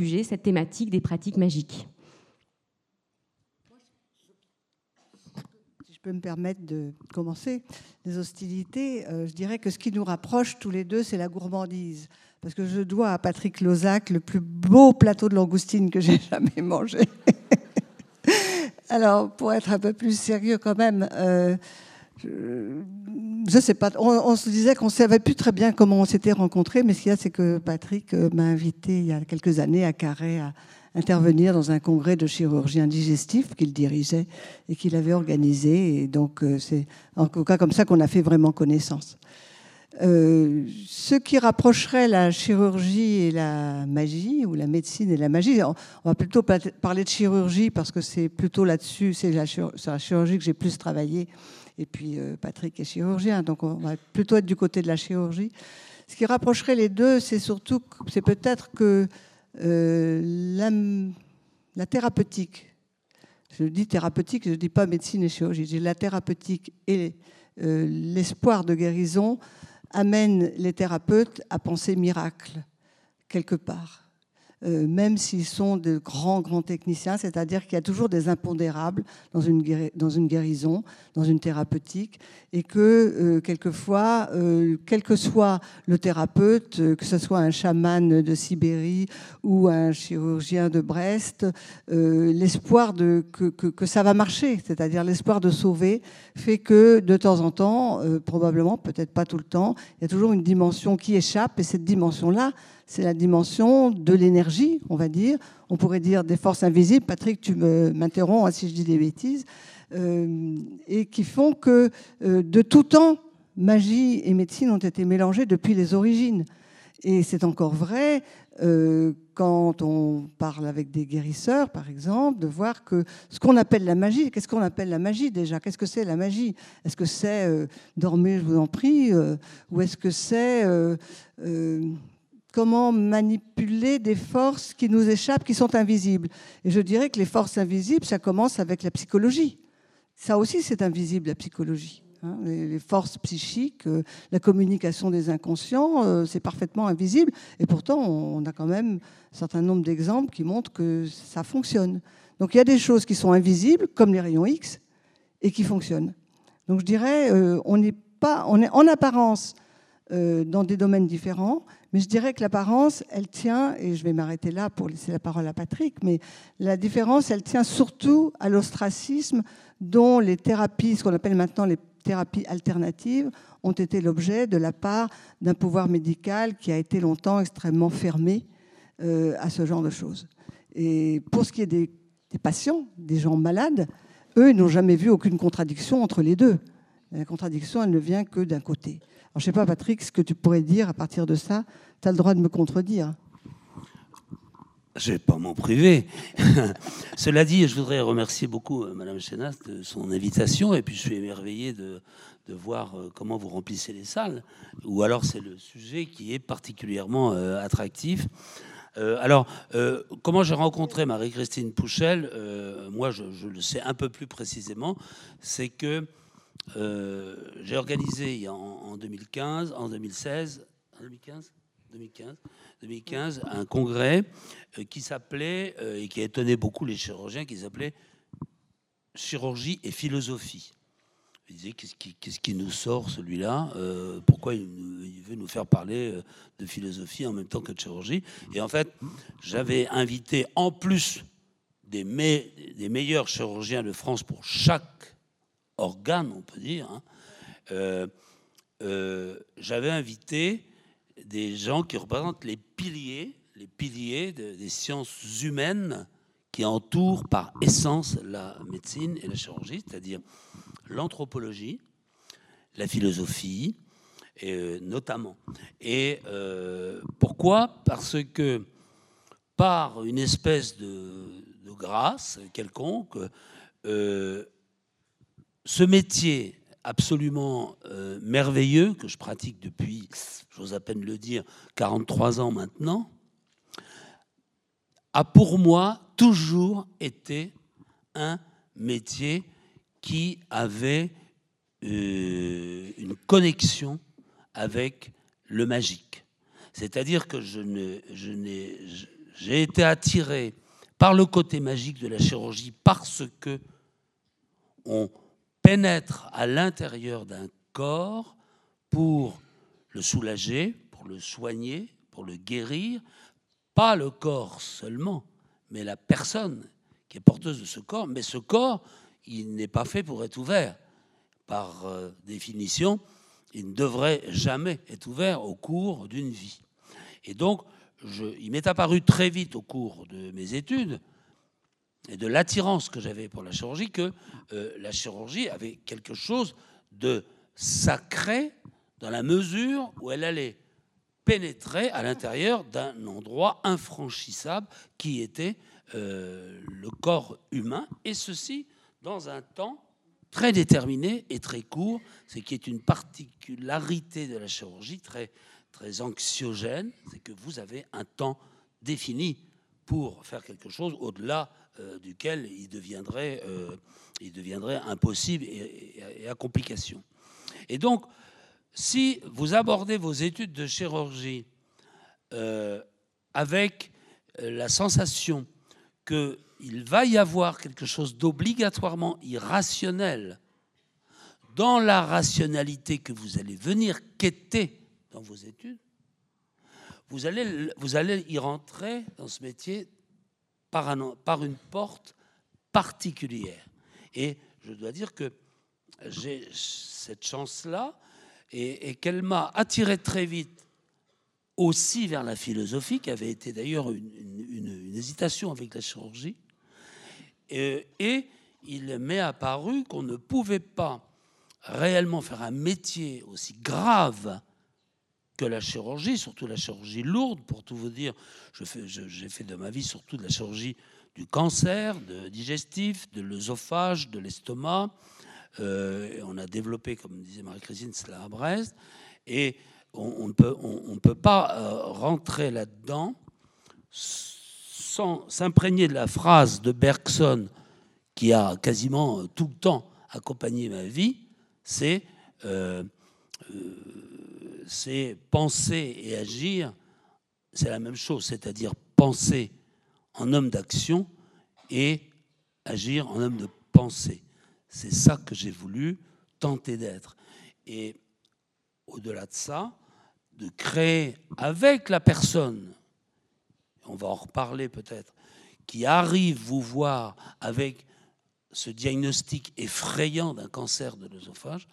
sujet, cette thématique des pratiques magiques. Si je peux me permettre de commencer les hostilités, euh, je dirais que ce qui nous rapproche tous les deux, c'est la gourmandise. Parce que je dois à Patrick Lozac le plus beau plateau de langoustine que j'ai jamais mangé. Alors, pour être un peu plus sérieux quand même, euh, je sais pas, on, se disait qu'on ne savait plus très bien comment on s'était rencontrés, mais ce qu'il y a, c'est que Patrick euh, m'a invité il y a quelques années à Carré à intervenir dans un congrès de chirurgiens digestifs qu'il dirigeait et qu'il avait organisé. Et donc, euh, c'est en tout cas comme ça qu'on a fait vraiment connaissance. Euh, ce qui rapprocherait la chirurgie et la magie, ou la médecine et la magie, on, va plutôt parler de chirurgie parce que c'est plutôt là-dessus, c'est la, la, chirurgie que j'ai plus travaillé et puis euh, Patrick est chirurgien, donc on va plutôt être du côté de la chirurgie. Ce qui rapprocherait les deux, c'est surtout, c'est peut-être que euh, la, thérapeutique, je dis thérapeutique, je ne dis pas médecine et chirurgie, je la thérapeutique et euh, l'espoir de guérison amènent les thérapeutes à penser miracle quelque part. Euh, même s'ils sont de grands, grands techniciens, c'est-à-dire qu'il y a toujours des impondérables dans une, dans une guérison, dans une thérapeutique, et que euh, quelquefois, euh, quel que soit le thérapeute, que ce soit un chaman de Sibérie ou un chirurgien de Brest, l'espoir que, que, que, ça va marcher, c'est-à-dire l'espoir de sauver, fait que de temps en temps, probablement, peut-être pas tout le temps, il y a toujours une dimension qui échappe, et cette dimension-là, c'est la dimension de l'énergie, on va dire. On pourrait dire des forces invisibles. Patrick, tu m'interromps hein, si je dis des bêtises. Euh, et qui font que euh, de tout temps, magie et médecine ont été mélangées depuis les origines. Et c'est encore vrai euh, quand on parle avec des guérisseurs, par exemple, de voir que ce qu'on appelle la magie, qu'est-ce qu'on appelle la magie déjà? Qu'est-ce que c'est la magie? Est-ce que c'est dormir, je vous en prie Ou est-ce que c'est comment manipuler des forces qui nous échappent, qui sont invisibles. Et je dirais que les forces invisibles, ça commence avec la psychologie. Ça aussi, c'est invisible, la psychologie. Hein. les forces psychiques, euh, la communication des inconscients, euh, c'est parfaitement invisible. Et pourtant, on a quand même un certain nombre d'exemples qui montrent que ça fonctionne. Donc il y a des choses qui sont invisibles, comme les rayons X, et qui fonctionnent. Donc je dirais, euh, on n'est pas, on est en apparence dans des domaines différents, mais je dirais que l'apparence, elle tient, et je vais m'arrêter là pour laisser la parole à Patrick, mais la différence, elle tient surtout à l'ostracisme dont les thérapies, ce qu'on appelle maintenant les thérapies alternatives, ont été l'objet de la part d'un pouvoir médical qui a été longtemps extrêmement fermé euh, à ce genre de choses. Et pour ce qui est des, des patients, des gens malades, eux, ils n'ont jamais vu aucune contradiction entre les deux. La contradiction, elle ne vient que d'un côté. Alors, je ne sais pas, Patrick, ce que tu pourrais dire à partir de ça. Tu as le droit de me contredire. Je ne vais pas m'en priver. Cela dit, je voudrais remercier beaucoup euh, Madame de son invitation. Et puis, je suis émerveillé de, de voir euh, comment vous remplissez les salles. Ou alors, c'est le sujet qui est particulièrement euh, attractif. alors, comment j'ai rencontré Marie-Christine Pouchel Moi, je, je, le sais un peu plus précisément. C'est que euh, j'ai organisé en, 2015, en 2016, 2015, 2015, 2015 un congrès euh, qui s'appelait, euh, et qui a étonné beaucoup les chirurgiens, qui s'appelait Chirurgie et philosophie. Il disait qu'est-ce qui, qu'est-ce qui, nous sort celui-là? Pourquoi il, veut nous faire parler de philosophie en même temps que de chirurgie? Et en fait, j'avais invité en plus des meilleurs chirurgiens de France pour chaque organe, on peut dire, hein, euh, euh, j'avais invité des gens qui représentent les piliers, les piliers des sciences humaines qui entourent par essence la médecine et la chirurgie, c'est-à-dire l'anthropologie, la philosophie, euh, notamment. Et pourquoi? Parce que par une espèce de, de grâce quelconque, ce métier absolument euh, merveilleux que je pratique depuis, j'ose à peine le dire, 43 ans maintenant, a pour moi toujours été un métier qui avait euh, une connexion avec le magique. C'est-à-dire que je j'ai été attiré par le côté magique de la chirurgie parce que on pénètre à l'intérieur d'un corps pour le soulager, pour le soigner, pour le guérir, pas le corps seulement, mais la personne qui est porteuse de ce corps. Mais ce corps, il n'est pas fait pour être ouvert. Par euh, définition, il ne devrait jamais être ouvert au cours d'une vie. Et donc, il m'est apparu très vite au cours de mes études et de l'attirance que j'avais pour la chirurgie que euh, la chirurgie avait quelque chose de sacré dans la mesure où elle allait pénétrer à l'intérieur d'un endroit infranchissable qui était euh, le corps humain, et ceci dans un temps très déterminé et très court, ce qui est une particularité de la chirurgie très, très anxiogène, c'est que vous avez un temps défini pour faire quelque chose au-delà euh, duquel il deviendrait, euh, impossible et, à complication. Et donc, si vous abordez vos études de chirurgie euh, avec la sensation qu'il va y avoir quelque chose d'obligatoirement irrationnel dans la rationalité que vous allez venir quêter dans vos études, vous allez, vous allez y rentrer dans ce métier par, un, par une porte particulière. Et je dois dire que j'ai cette chance-là et, qu'elle m'a attiré très vite aussi vers la philosophie, qui avait été d'ailleurs une, hésitation avec la chirurgie. Et il m'est apparu qu'on ne pouvait pas réellement faire un métier aussi grave que la chirurgie, surtout la chirurgie lourde, pour tout vous dire, j'ai fait de ma vie surtout de la chirurgie du cancer, de digestif, de l'œsophage, de l'estomac. Euh, on a développé, comme disait Marie-Christine, cela à Brest. Et on ne peut, pas euh, rentrer là-dedans sans s'imprégner de la phrase de Bergson qui a quasiment tout le temps accompagné ma vie, c'est euh, c'est penser et agir, c'est la même chose, c'est-à-dire penser en homme d'action et agir en homme de pensée. C'est ça que j'ai voulu tenter d'être. Et au-delà de ça, de créer avec la personne, on va en reparler peut-être, qui arrive vous voir avec ce diagnostic effrayant d'un cancer de l'œsophage,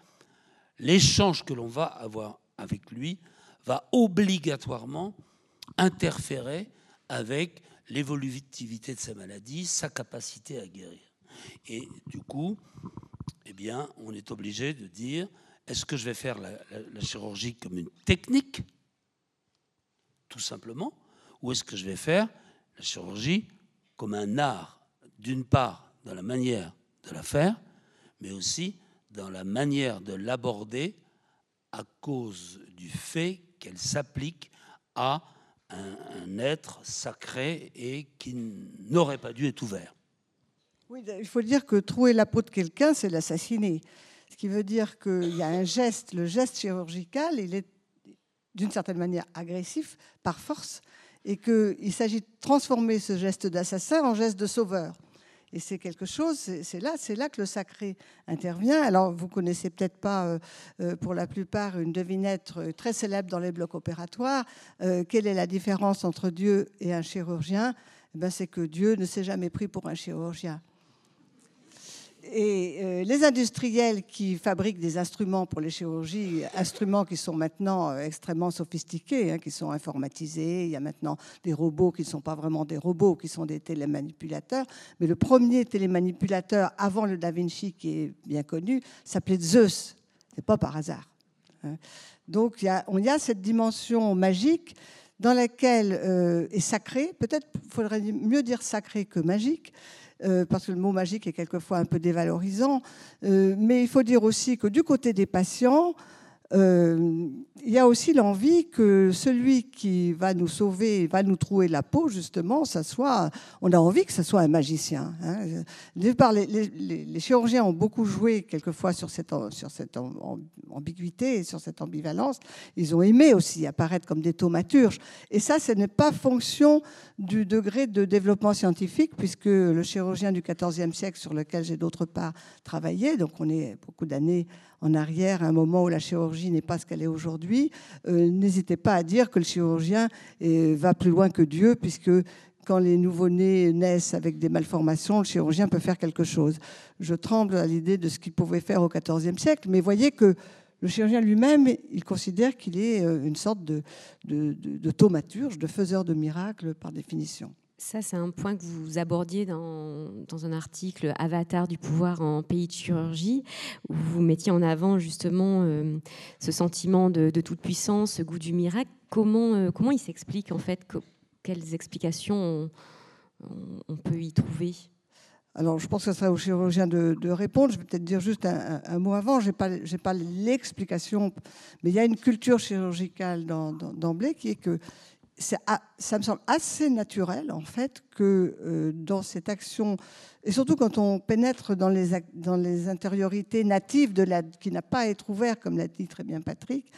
l'échange que l'on va avoir avec lui va obligatoirement interférer avec l'évolutivité de sa maladie, sa capacité à guérir. Et du coup, eh bien, on est obligé de dire est-ce que je vais faire la, la chirurgie comme une technique, tout simplement, ou est-ce que je vais faire la chirurgie comme un art, d'une part dans la manière de la faire, mais aussi dans la manière de l'aborder à cause du fait qu'elle s'applique à un, être sacré et qui n'aurait pas dû être ouvert. Oui, il faut dire que trouer la peau de quelqu'un, c'est l'assassiner. Ce qui veut dire qu'il y a un geste, le geste chirurgical, il est d'une certaine manière agressif par force, et qu'il s'agit de transformer ce geste d'assassin en geste de sauveur. Et c'est quelque chose, c'est là, là que le sacré intervient. Alors, vous connaissez peut-être pas, euh, euh, pour la plupart, une devinette très célèbre dans les blocs opératoires. Euh, quelle est la différence entre Dieu et un chirurgien? Eh ben, C'est que Dieu ne s'est jamais pris pour un chirurgien. Et euh, les industriels qui fabriquent des instruments pour les chirurgies, instruments qui sont maintenant euh, extrêmement sophistiqués, hein, qui sont informatisés, il y a maintenant des robots qui ne sont pas vraiment des robots, qui sont des télémanipulateurs. Mais le premier télémanipulateur avant le Da Vinci, qui est bien connu, s'appelait Zeus. n'est pas par hasard. Hein. Donc il y, a, on a cette dimension magique dans laquelle euh, est sacré, peut-être faudrait mieux dire sacré que magique, euh, parce que le mot magique est quelquefois un peu dévalorisant. Euh, mais il faut dire aussi que du côté des patients, euh, il y a aussi l'envie que celui qui va nous sauver, va nous trouver la peau, justement, ça soit, on a envie que ce soit un magicien. Hein. Les, chirurgiens ont beaucoup joué quelquefois sur cette, sur cette ambiguïté sur cette ambivalence. Ils ont aimé aussi apparaître comme des thaumaturges. Et ça, ce n'est pas fonction du degré de développement scientifique, puisque le chirurgien du XIVe siècle, sur lequel j'ai d'autre part travaillé, donc on est beaucoup d'années en arrière, à un moment où la chirurgie n'est pas ce qu'elle est aujourd'hui, euh, n'hésitez pas à dire que le chirurgien va plus loin que Dieu, puisque quand les nouveau-nés naissent avec des malformations, le chirurgien peut faire quelque chose. Je tremble à l'idée de ce qu'il pouvait faire au XIVe siècle, mais voyez que le chirurgien lui-même, il considère qu'il est euh, une sorte de, de, de thaumaturge, de faiseur de miracles par définition. Ça, c'est un point que vous abordiez dans, dans, un article Avatar du pouvoir en pays de chirurgie, où vous mettiez en avant justement euh, ce sentiment de, toute puissance, ce goût du miracle. Comment, euh, comment il s'explique en fait Quelles explications on, peut y trouver? Alors, je pense que ce serait au chirurgien de, répondre. Je vais peut-être dire juste un, mot avant. Je n'ai pas, pas l'explication, mais il y a une culture chirurgicale d'emblée qui est que ça me semble assez naturel, en fait, que euh, dans cette action, et surtout quand on pénètre dans les, dans intériorités natives de la, qui n'a pas à être ouvert, comme l'a dit très bien Patrick,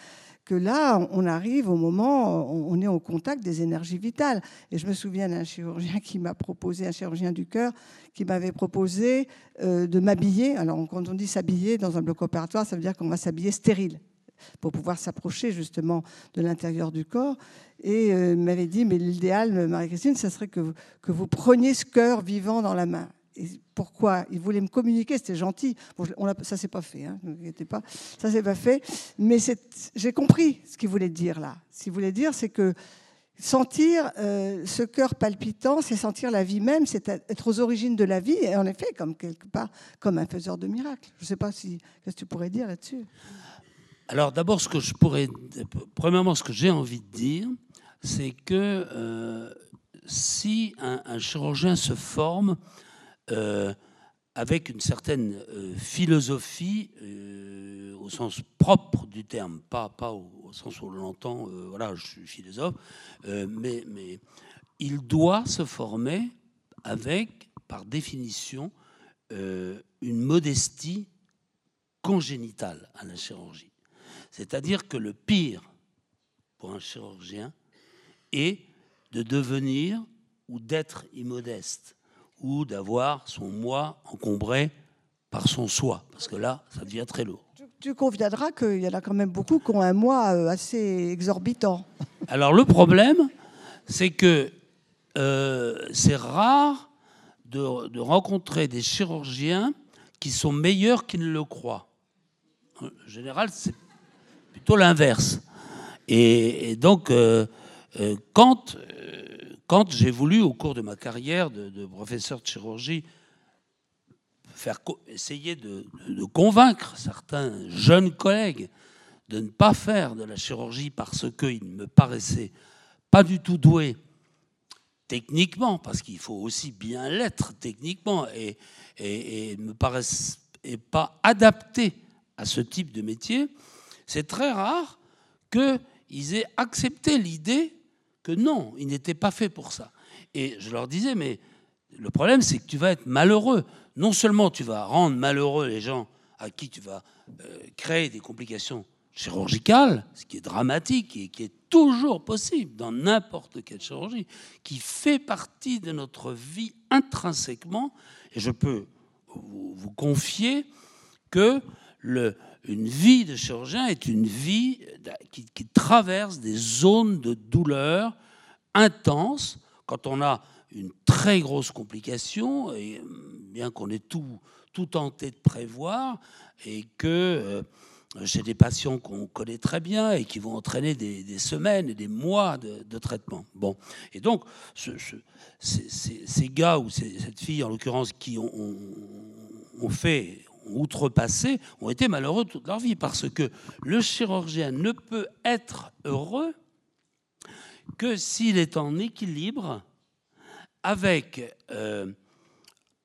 que là, on arrive au moment, on est au contact des énergies vitales. Et je me souviens d'un chirurgien qui m'a proposé, un chirurgien du cœur, qui m'avait proposé euh, de m'habiller. Alors, quand on dit s'habiller dans un bloc opératoire, ça veut dire qu'on va s'habiller stérile pour pouvoir s'approcher justement de l'intérieur du corps. Et euh, m'avait dit, mais l'idéal, Marie-Christine, ce serait que, que vous preniez ce cœur vivant dans la main. Et pourquoi? Il voulait me communiquer, c'était gentil. Bon, on ça s'est pas fait, hein, ne vous inquiétez pas. Ça s'est pas fait. Mais j'ai compris ce qu'il voulait dire là. Ce qu'il voulait dire, c'est que sentir euh, ce cœur palpitant, c'est sentir la vie même, c'est être aux origines de la vie, et en effet, comme quelque part, comme un faiseur de miracles. Je ne sais pas si qu'est-ce que tu pourrais dire là-dessus? Alors d'abord, ce que je pourrais, premièrement, ce que j'ai envie de dire, c'est que euh, si un, chirurgien se forme euh, avec une certaine euh, philosophie au sens propre du terme, pas, pas au, sens où on l'entend, voilà, je suis philosophe, mais, mais il doit se former avec, par définition, une modestie congénitale à la chirurgie. C'est-à-dire que le pire pour un chirurgien est de devenir ou d'être immodeste ou d'avoir son moi encombré par son soi, parce que là, ça devient très lourd. Tu, conviendras qu'il y en a quand même beaucoup qui ont un moi euh, assez exorbitant. Alors le problème, c'est que euh, c'est rare de, de, rencontrer des chirurgiens qui sont meilleurs qu'ils ne le croient. En général, c'est l'inverse. Et, donc, euh, euh, quand, euh, quand j'ai voulu, au cours de ma carrière de, professeur de chirurgie, faire essayer de, convaincre certains jeunes collègues de ne pas faire de la chirurgie parce qu'ils me paraissaient pas du tout doués techniquement, parce qu'il faut aussi bien l'être techniquement, et, et, et me paraissent pas adaptés à ce type de métier, c'est très rare qu'ils aient accepté l'idée que non, ils n'étaient pas faits pour ça. Et je leur disais, mais le problème, c'est que tu vas être malheureux. Non seulement tu vas rendre malheureux les gens à qui tu vas euh, créer des complications chirurgicales, ce qui est dramatique et qui est toujours possible dans n'importe quelle chirurgie, qui fait partie de notre vie intrinsèquement. Et je peux vous, vous confier que le, une vie de chirurgien est une vie qui, traverse des zones de douleur intenses quand on a une très grosse complication, et bien qu'on ait tout, tout tenté de prévoir, et que euh, chez des patients qu'on connaît très bien et qui vont entraîner des, semaines et des mois de, traitement. Bon, et donc ces, gars ou cette fille en l'occurrence qui ont fait outrepassés ont été malheureux toute leur vie. Parce que le chirurgien ne peut être heureux que s'il est en équilibre avec euh,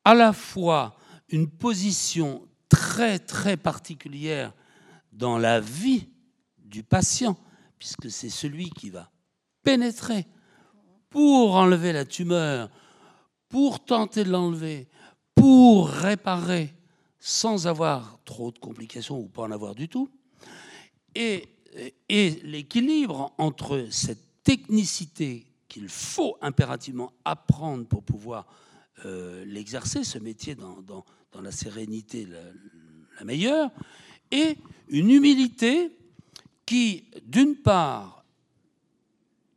à la fois une position très très particulière dans la vie du patient, puisque c'est celui qui va pénétrer pour enlever la tumeur, pour tenter de l'enlever, pour réparer sans avoir trop de complications ou pas en avoir du tout. Et, et l'équilibre entre cette technicité qu'il faut impérativement apprendre pour pouvoir euh, l'exercer, ce métier dans, dans, la sérénité la, meilleure, et une humilité qui, d'une part,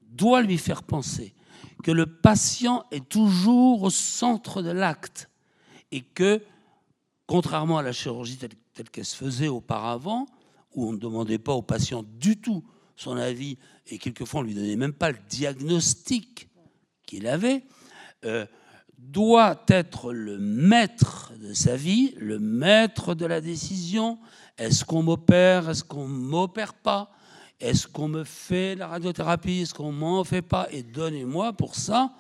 doit lui faire penser que le patient est toujours au centre de l'acte et que, contrairement à la chirurgie telle, qu'elle se faisait auparavant, où on ne demandait pas au patient du tout son avis et quelquefois on ne lui donnait même pas le diagnostic qu'il avait, euh, doit être le maître de sa vie, le maître de la décision. Est-ce qu'on m'opère? Est-ce qu'on m'opère pas? Est-ce qu'on me fait la radiothérapie? Est-ce qu'on m'en fait pas? Et donnez-moi pour ça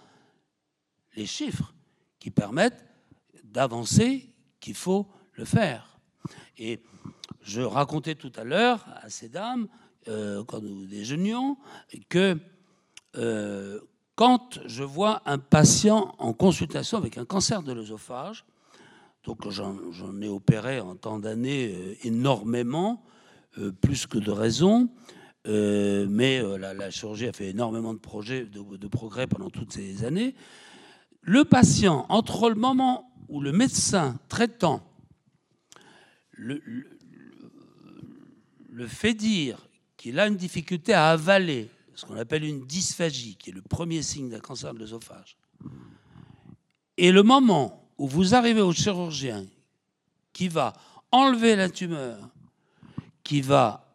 les chiffres qui permettent d'avancer qu'il faut le faire. Et je racontais tout à l'heure à ces dames, euh, quand nous déjeunions, que euh, quand je vois un patient en consultation avec un cancer de l'œsophage, donc j'en ai opéré en temps d'années euh, énormément, plus que de raison, mais la, la, chirurgie a fait énormément de, projets, de, de, progrès pendant toutes ces années. Le patient, entre le moment où le médecin traitant le, fait dire qu'il a une difficulté à avaler ce qu'on appelle une dysphagie, qui est le premier signe d'un cancer de l'œsophage. Et le moment où vous arrivez au chirurgien qui va enlever la tumeur, qui va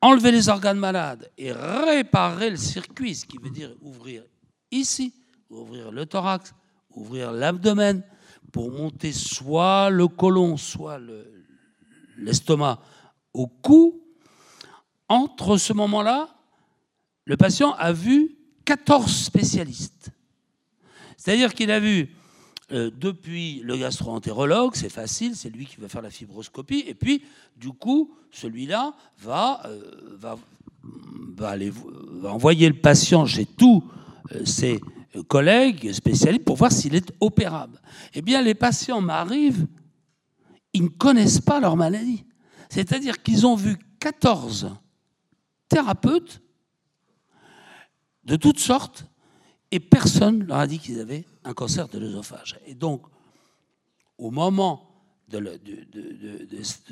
enlever les organes malades et réparer le circuit, ce qui veut dire ouvrir ici, ouvrir le thorax, ouvrir l'abdomen, pour monter soit le côlon, soit l'estomac le, au cou, entre ce moment-là le patient a vu 14 spécialistes. C'est-à-dire qu'il a vu euh, depuis le gastro-entérologue, c'est facile, c'est lui qui va faire la fibroscopie, et puis du coup, celui-là va, euh, envoyer le patient chez tous euh, ses collègues spécialistes pour voir s'il est opérable. Eh bien, les patients m'arrivent, ils ne connaissent pas leur maladie. C'est-à-dire qu'ils ont vu 14 thérapeutes de toutes sortes, et personne leur a dit qu'ils avaient un cancer de l'œsophage. Et donc, au moment de,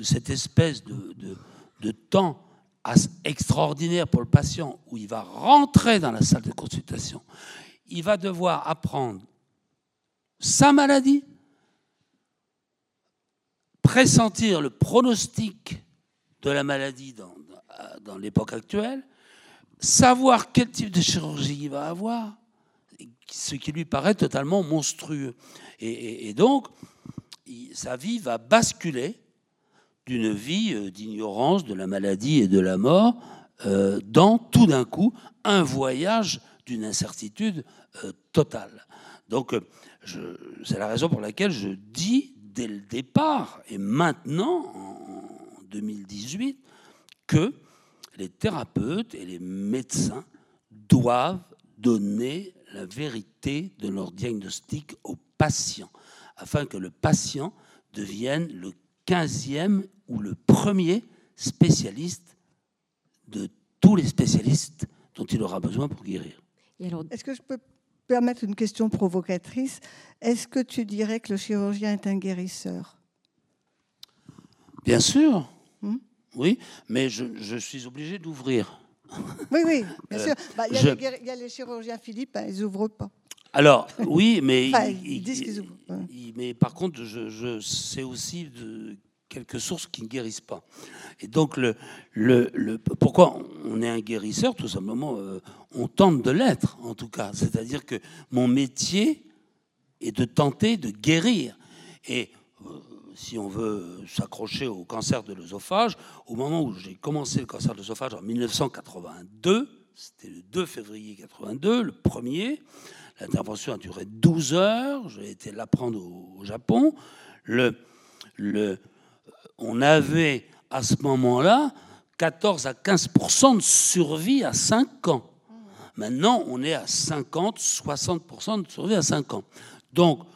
cette espèce de, temps extraordinaire pour le patient, où il va rentrer dans la salle de consultation, il va devoir apprendre sa maladie, pressentir le pronostic de la maladie dans, l'époque actuelle, savoir quel type de chirurgie il va avoir, ce qui lui paraît totalement monstrueux. Et, donc, sa vie va basculer d'une vie euh, d'ignorance de la maladie et de la mort euh, dans tout d'un coup un voyage d'une incertitude euh, totale. Donc, c'est la raison pour laquelle je dis dès le départ et maintenant, en 2018, que les thérapeutes et les médecins doivent donner la vérité de leur diagnostic au patient, afin que le patient devienne le 15e ou le premier spécialiste de tous les spécialistes dont il aura besoin pour guérir. Est-ce que je peux permettre une question provocatrice? Est-ce que tu dirais que le chirurgien est un guérisseur? Bien sûr. Hmm? Oui, mais je, je suis obligé d'ouvrir. Oui, oui, bien sûr. Bah, il, y je... a les chirurgiens Philippe, hein, ils n'ouvrent pas. Alors, oui, mais. enfin, ils, ils, disent qu'ils ouvrent. Mais par contre, je, je sais aussi de quelques sources qui ne guérissent pas. Et donc, le, le, le pourquoi on est un guérisseur? Tout simplement, euh, on tente de l'être, en tout cas. C'est-à-dire que mon métier est de tenter de guérir. Et si on veut s'accrocher au cancer de l'œsophage, au moment où j'ai commencé le cancer de l'œsophage en 1982, c'était le 2 février 82, le premier, l'intervention a duré 12 heures, j'ai été l'apprendre au, au, Japon. Le, le, on avait à ce moment-là 14 à 15% de survie à 5 ans. Maintenant, on est à 50, 60% de survie à 5 ans. Donc,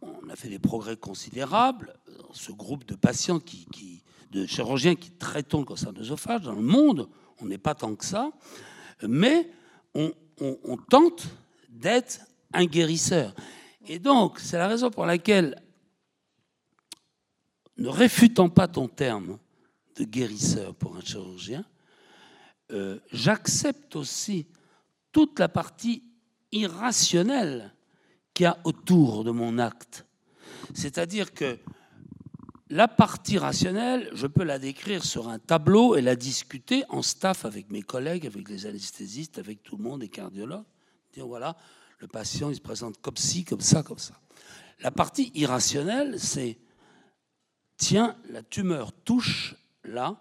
on a fait des progrès considérables. Ce groupe de patients, qui, de chirurgiens qui traitent le cancer d'œsophage dans le monde, on n'est pas tant que ça, mais on tente d'être un guérisseur. Et donc, c'est la raison pour laquelle, ne réfutant pas ton terme de guérisseur pour un chirurgien, euh, j'accepte aussi toute la partie irrationnelle qu'il y a autour de mon acte. C'est-à-dire que la partie rationnelle, je peux la décrire sur un tableau et la discuter en staff avec mes collègues, avec les anesthésistes, avec tout le monde, les cardiologues. Dire voilà, le patient il se présente comme ci, comme ça, comme ça. La partie irrationnelle, c'est tiens, la tumeur touche là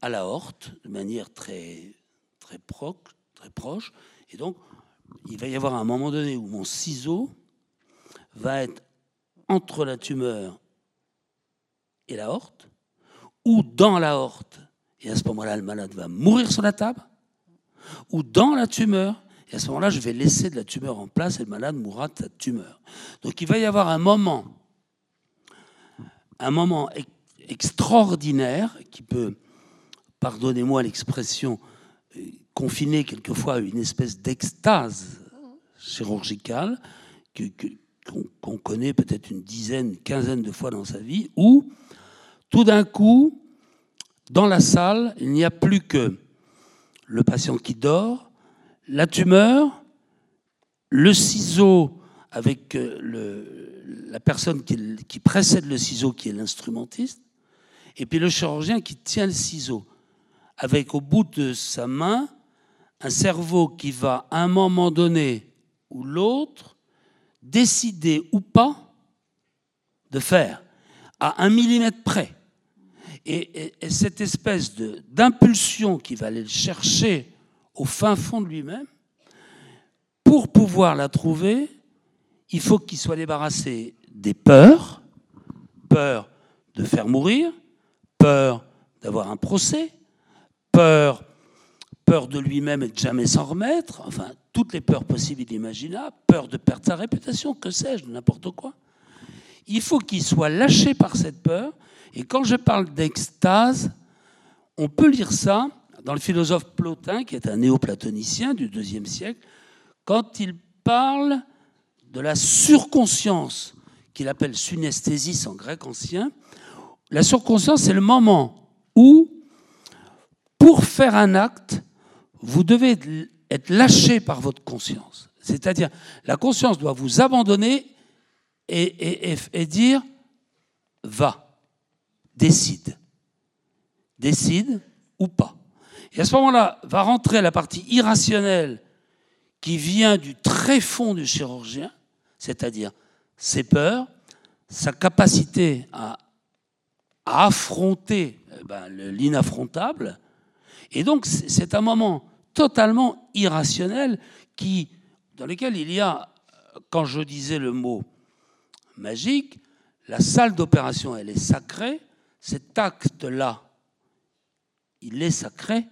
à la horte de manière très, très, très proche. Et donc, il va y avoir un moment donné où mon ciseau va être entre la tumeur et la horte, ou dans la horte, et à ce moment-là, le malade va mourir sur la table, ou dans la tumeur, et à ce moment-là, je vais laisser de la tumeur en place et le malade mourra de sa tumeur. Donc il va y avoir un moment, un moment extraordinaire qui peut, pardonnez-moi l'expression, euh, confiner quelquefois une espèce d'extase chirurgicale qu'on connaît peut-être une dizaine, quinzaine de fois dans sa vie, où tout d'un coup, dans la salle, il n'y a plus que le patient qui dort, la tumeur, le ciseau avec euh, la personne qui, qui précède le ciseau, qui est l'instrumentiste, et puis le chirurgien qui tient le ciseau, avec au bout de sa main un cerveau qui va à un moment donné ou l'autre décider ou pas de faire à un millimètre près. Et, cette espèce d'impulsion qui va aller le chercher au fin fond de lui-même, pour pouvoir la trouver, il faut qu'il soit débarrassé des peurs, peur de faire mourir, peur d'avoir un procès, peur, de lui-même et de jamais s'en remettre, enfin, toutes les peurs possibles et imaginables, peur de perdre sa réputation, que sais-je, n'importe quoi. Il faut qu'il soit lâché par cette peur, et quand je parle d'extase, on peut lire ça dans le philosophe Plotin, qui est un néoplatonicien du IIe siècle, quand il parle de la surconscience, qu'il appelle synesthésis en grec ancien, la surconscience, c'est le moment où, pour faire un acte, vous devez être lâché par votre conscience. C'est-à-dire, la conscience doit vous abandonner et, dire va, décide. Décide ou pas. Et à ce moment-là, va rentrer la partie irrationnelle qui vient du très fond du chirurgien, c'est-à-dire ses peurs, sa capacité à affronter eh ben, l'inaffrontable. Et donc, c'est un moment totalement irrationnel dans lequel il y a, quand je disais le mot magique, la salle d'opération, elle est sacrée. Cet acte-là, il est sacré,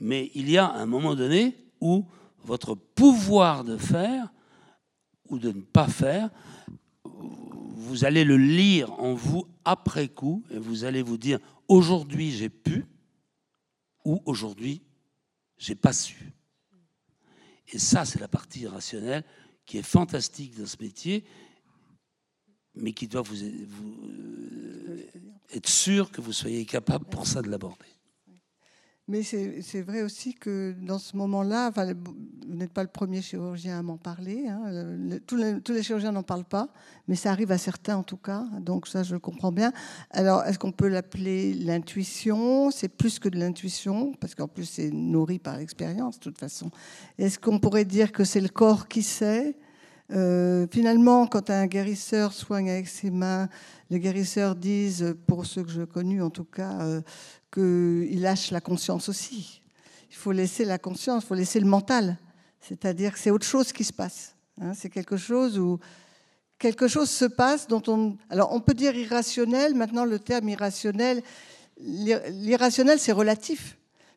mais il y a un moment donné où votre pouvoir de faire de ne pas faire vous allez le lire en vous après coup et vous allez vous dire aujourd'hui j'ai pu ou aujourd'hui j'ai pas su. Et ça, c'est la partie rationnelle qui est fantastique dans ce métier, mais qui doit vous, vous euh, être sûr que vous soyez capable pour ça de l'aborder. Mais c'est vrai aussi que dans ce moment-là, vous n'êtes pas le premier chirurgien à m'en parler. Hein, tous, les, chirurgiens n'en parlent pas, mais ça arrive à certains en tout cas. Donc ça, je le comprends bien. Alors, est-ce qu'on peut l'appeler l'intuition? C'est plus que de l'intuition, parce qu'en plus, c'est nourri par l'expérience, de toute façon. Est-ce qu'on pourrait dire que c'est le corps qui sait? Euh, finalement, quand un guérisseur soigne avec ses mains, les guérisseurs disent, pour ceux que je connu en tout cas, euh, qu'il lâche la conscience aussi. Il faut laisser la conscience, il faut laisser le mental. C'est-à-dire que c'est autre chose qui se passe. Hein. c'est quelque chose où quelque chose se passe dont on. Alors on peut dire irrationnel. Maintenant, le terme irrationnel, l'irrationnel, c'est relatif.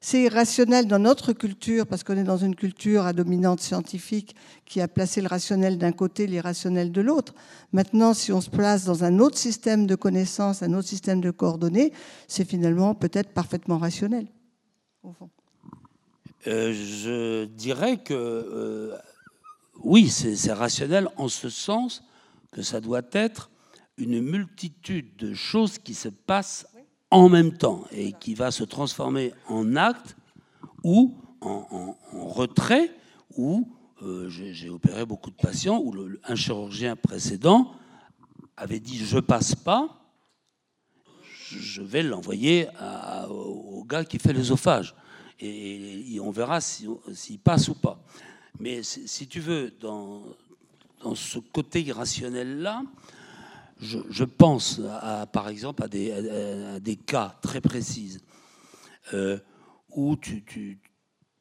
C'est irrationnel dans notre culture, parce qu'on est dans une culture à dominante scientifique qui a placé le rationnel d'un côté, l'irrationnel de l'autre. Maintenant, si on se place dans un autre système de connaissances, un autre système de coordonnées, c'est finalement peut-être parfaitement rationnel, au fond. Euh, je dirais que euh, oui, c'est rationnel en ce sens que ça doit être une multitude de choses qui se passent en même temps et qui va se transformer en acte ou en, retrait, où euh, j'ai opéré beaucoup de patients, où un chirurgien précédent avait dit je passe pas, je vais l'envoyer au gars qui fait l'œsophage et, on verra s'il passe ou pas. Mais si tu veux, dans ce côté irrationnel-là, je, pense, à, par exemple, à des, cas très précis euh, où tu, tu,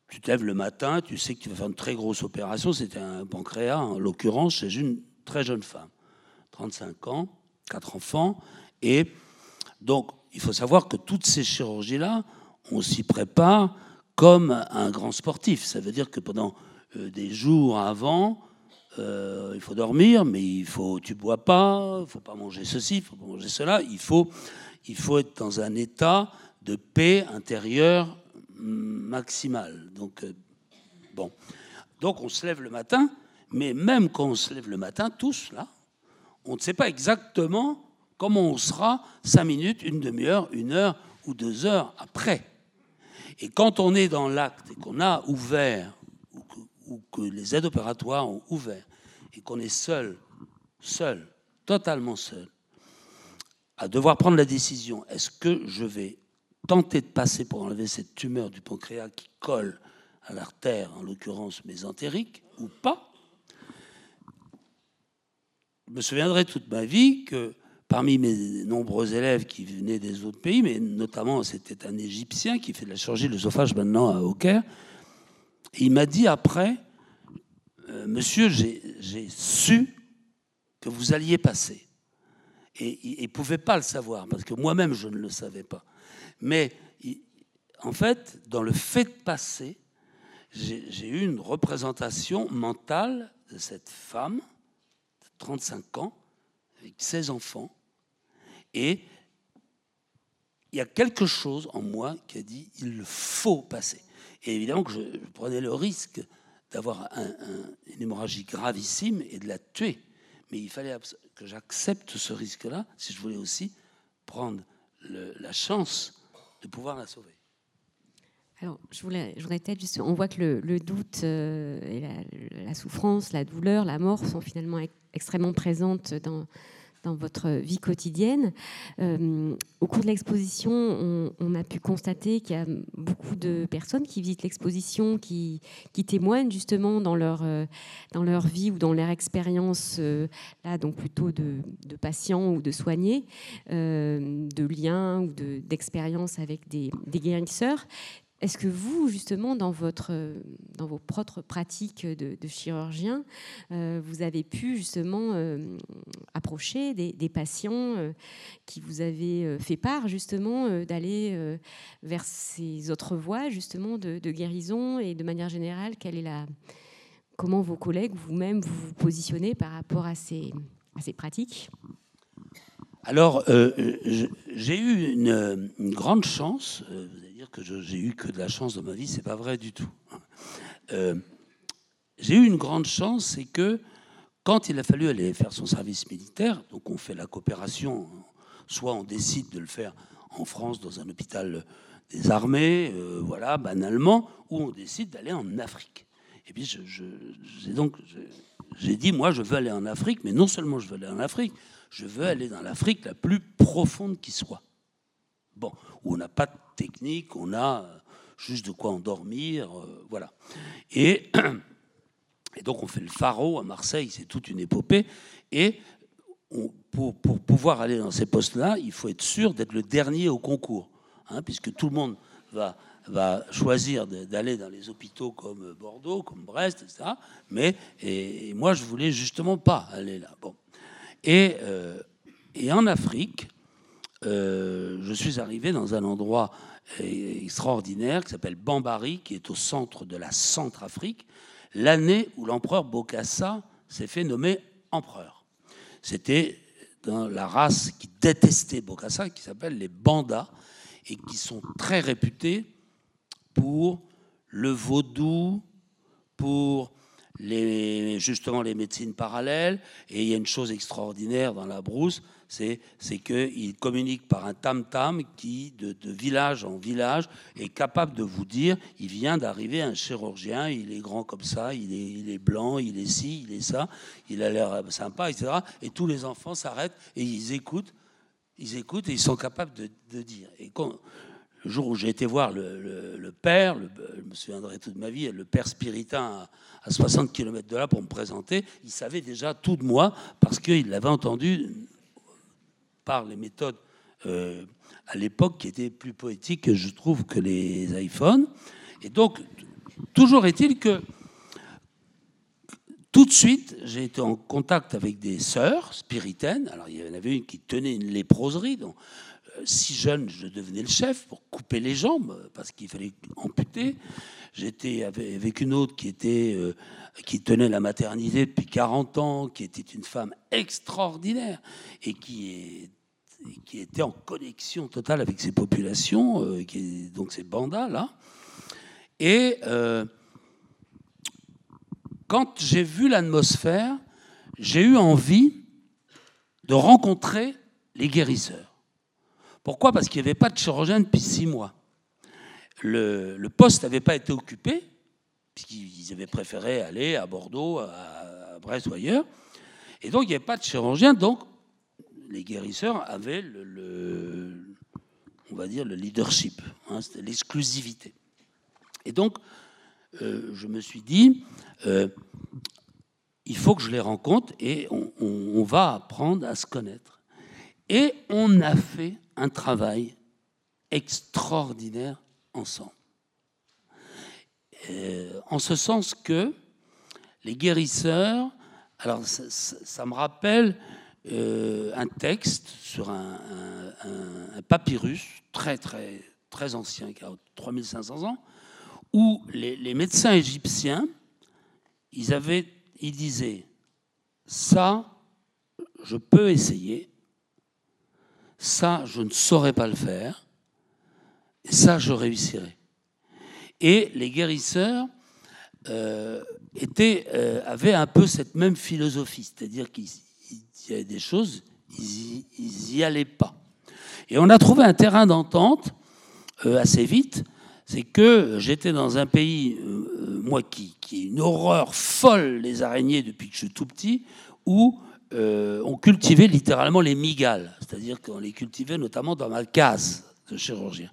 tu, te lèves le matin, tu sais que tu vas faire une très grosse opération. C'était un pancréas, en l'occurrence, chez une très jeune femme, 35 ans, 4 enfants. Et donc, il faut savoir que toutes ces chirurgies-là, on s'y prépare comme un grand sportif. Ça veut dire que pendant euh, des jours avant, euh, il faut dormir, mais il faut, tu bois pas, il faut pas manger ceci, il faut pas manger cela. Il faut, il faut être dans un état de paix intérieure maximale. Donc, euh, bon. Donc, on se lève le matin, mais même quand on se lève le matin, tous là, on ne sait pas exactement comment on sera cinq minutes, une demi-heure, une heure ou deux heures après. Et quand on est dans l'acte et qu'on a ouvert, ou que, les aides opératoires ont ouvert, et qu'on est seul, seul, totalement seul, à devoir prendre la décision, est-ce que je vais tenter de passer pour enlever cette tumeur du pancréas qui colle à l'artère, en l'occurrence mésentérique, ou pas? Je me souviendrai toute ma vie que parmi mes nombreux élèves qui venaient des autres pays, mais notamment c'était un Égyptien qui fait de la chirurgie de l'œsophage maintenant à Il m'a dit après, euh, Monsieur, j'ai su que vous alliez passer. Et il ne pouvait pas le savoir, parce que moi-même, je ne le savais pas. Mais en fait, dans le fait de passer, j'ai eu une représentation mentale de cette femme de 35 ans, avec 16 enfants, et il y a quelque chose en moi qui a dit il faut passer. Et évidemment que je, prenais le risque d'avoir une hémorragie gravissime et de la tuer. Mais il fallait que j'accepte ce risque-là si je voulais aussi prendre la chance de pouvoir la sauver. Alors, je voudrais peut-être juste, on voit que le, doute euh, et la, souffrance, la douleur, la mort sont finalement extrêmement présentes dans, dans votre vie quotidienne. Euh, au cours de l'exposition, on, a pu constater qu'il y a beaucoup de personnes qui visitent l'exposition, qui, témoignent justement dans leur, euh, dans leur vie ou dans leur expérience, euh, là donc plutôt de, de, patients ou de soignés, de liens ou d'expériences avec des, des guérisseurs. Est-ce que vous, justement, dans, dans vos propres pratiques de, chirurgien, euh, vous avez pu justement euh, approcher des, patients euh, qui vous avaient fait part justement d'aller vers ces autres voies justement de, guérison et de manière générale, comment vos collègues, vous-même, vous positionnez par rapport à ces pratiques? Alors, j'ai eu une, grande chance, que j'ai eu que de la chance dans ma vie, c'est pas vrai du tout. Euh, j'ai eu une grande chance, c'est que quand il a fallu aller faire son service militaire, donc on fait la coopération, soit on décide de le faire en France dans un hôpital des armées, euh, voilà, banalement, ou on décide d'aller en Afrique. Et puis j'ai donc j'ai dit, moi, je veux aller en Afrique, mais non seulement je veux aller en Afrique, je veux aller dans l'Afrique la plus profonde qui soit. Bon, où on n'a pas de technique, on a euh, juste de quoi endormir, euh, voilà. Et, et, donc on fait le pharo à Marseille, c'est toute une épopée. Et pour, pour, pouvoir aller dans ces postes-là, il faut être sûr d'être le dernier au concours, hein, puisque tout le monde va, va choisir d'aller dans les hôpitaux comme Bordeaux, comme Brest, etc. Mais et, moi, je voulais justement pas aller là. Bon. Et, euh, et en Afrique, euh, je suis arrivé dans un endroit extraordinaire qui s'appelle Bambari, qui est au centre de la Centrafrique, l'année où l'empereur Bokassa s'est fait nommer empereur. C'était dans la race qui détestait Bokassa, qui s'appelle les Bandas, et qui sont très réputés pour le vaudou, pour justement les médecines parallèles. Et il y a une chose extraordinaire dans la brousse, c'est, qu'il communique par un tam-tam qui, de, village en village, est capable de vous dire, il vient d'arriver un chirurgien, il est grand comme ça, il est, blanc, il est ci, il est ça, il a l'air sympa, etc. Et tous les enfants s'arrêtent et ils écoutent, ils écoutent et ils sont capables de, dire. Et le jour où j'ai été voir le, père, je me souviendrai toute ma vie, le père spiritain à, 60 km de là pour me présenter, il savait déjà tout de moi parce qu'il l'avait entendu par les méthodes euh, à l'époque qui étaient plus poétiques, je trouve, que les iPhones. Et donc, toujours est-il que tout de suite, j'ai été en contact avec des sœurs spiritaines. Alors, il y en avait une qui tenait une léproserie, donc si jeune, je devenais le chef pour couper les jambes parce qu'il fallait amputer. J'étais avec une autre qui était euh, qui tenait la maternité depuis 40 ans, qui était une femme extraordinaire et qui est qui était en connexion totale avec ces populations, euh, donc ces bandas là. Et euh, quand j'ai vu l'atmosphère, j'ai eu envie de rencontrer les guérisseurs. Pourquoi? Parce qu'il n'y avait pas de chirurgien depuis six mois. Le, poste n'avait pas été occupé, puisqu'ils avaient préféré aller à Bordeaux, à, Brest ou ailleurs. Et donc, il n'y avait pas de chirurgien. Donc, les guérisseurs avaient le, on va dire, le leadership, hein, c'était l'exclusivité. Et donc, euh, je me suis dit, euh, il faut que je les rencontre et on va apprendre à se connaître. Et on a fait un travail extraordinaire ensemble. Euh, en ce sens que les guérisseurs, alors ça, me rappelle euh, un texte sur un, papyrus très très très ancien, qui a 3500 ans, où les, médecins égyptiens, ils disaient, ça, je peux essayer, ça, je ne saurais pas le faire, et ça, je réussirai. Et les guérisseurs euh, euh, avaient un peu cette même philosophie, c'est-à-dire qu'il y avait des choses, ils n'y allaient pas. Et on a trouvé un terrain d'entente euh, assez vite, c'est que j'étais dans un pays, moi qui, qui est une horreur folle, les araignées depuis que je suis tout petit, où euh, on cultivait littéralement les migales, c'est-à-dire qu'on les cultivait notamment dans ma case de chirurgien.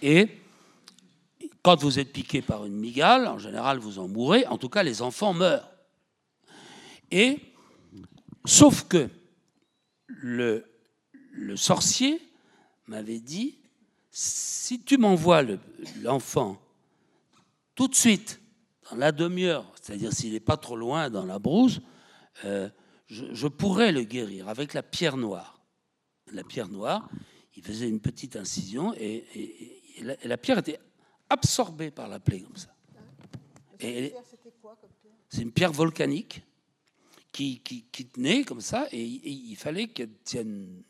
Et quand vous êtes piqué par une migale, en général vous en mourrez, en tout cas les enfants meurent. Et sauf que le, le sorcier m'avait dit, si tu m'envoies l'enfant tout de suite, dans la demi-heure, c'est-à-dire s'il n'est pas trop loin dans la brousse, euh, je, pourrais le guérir avec la pierre noire. La pierre noire, il faisait une petite incision et, la, pierre était absorbée par la plaie comme ça. c'est une pierre volcanique qui, tenait comme ça et, il fallait qu'elle tienne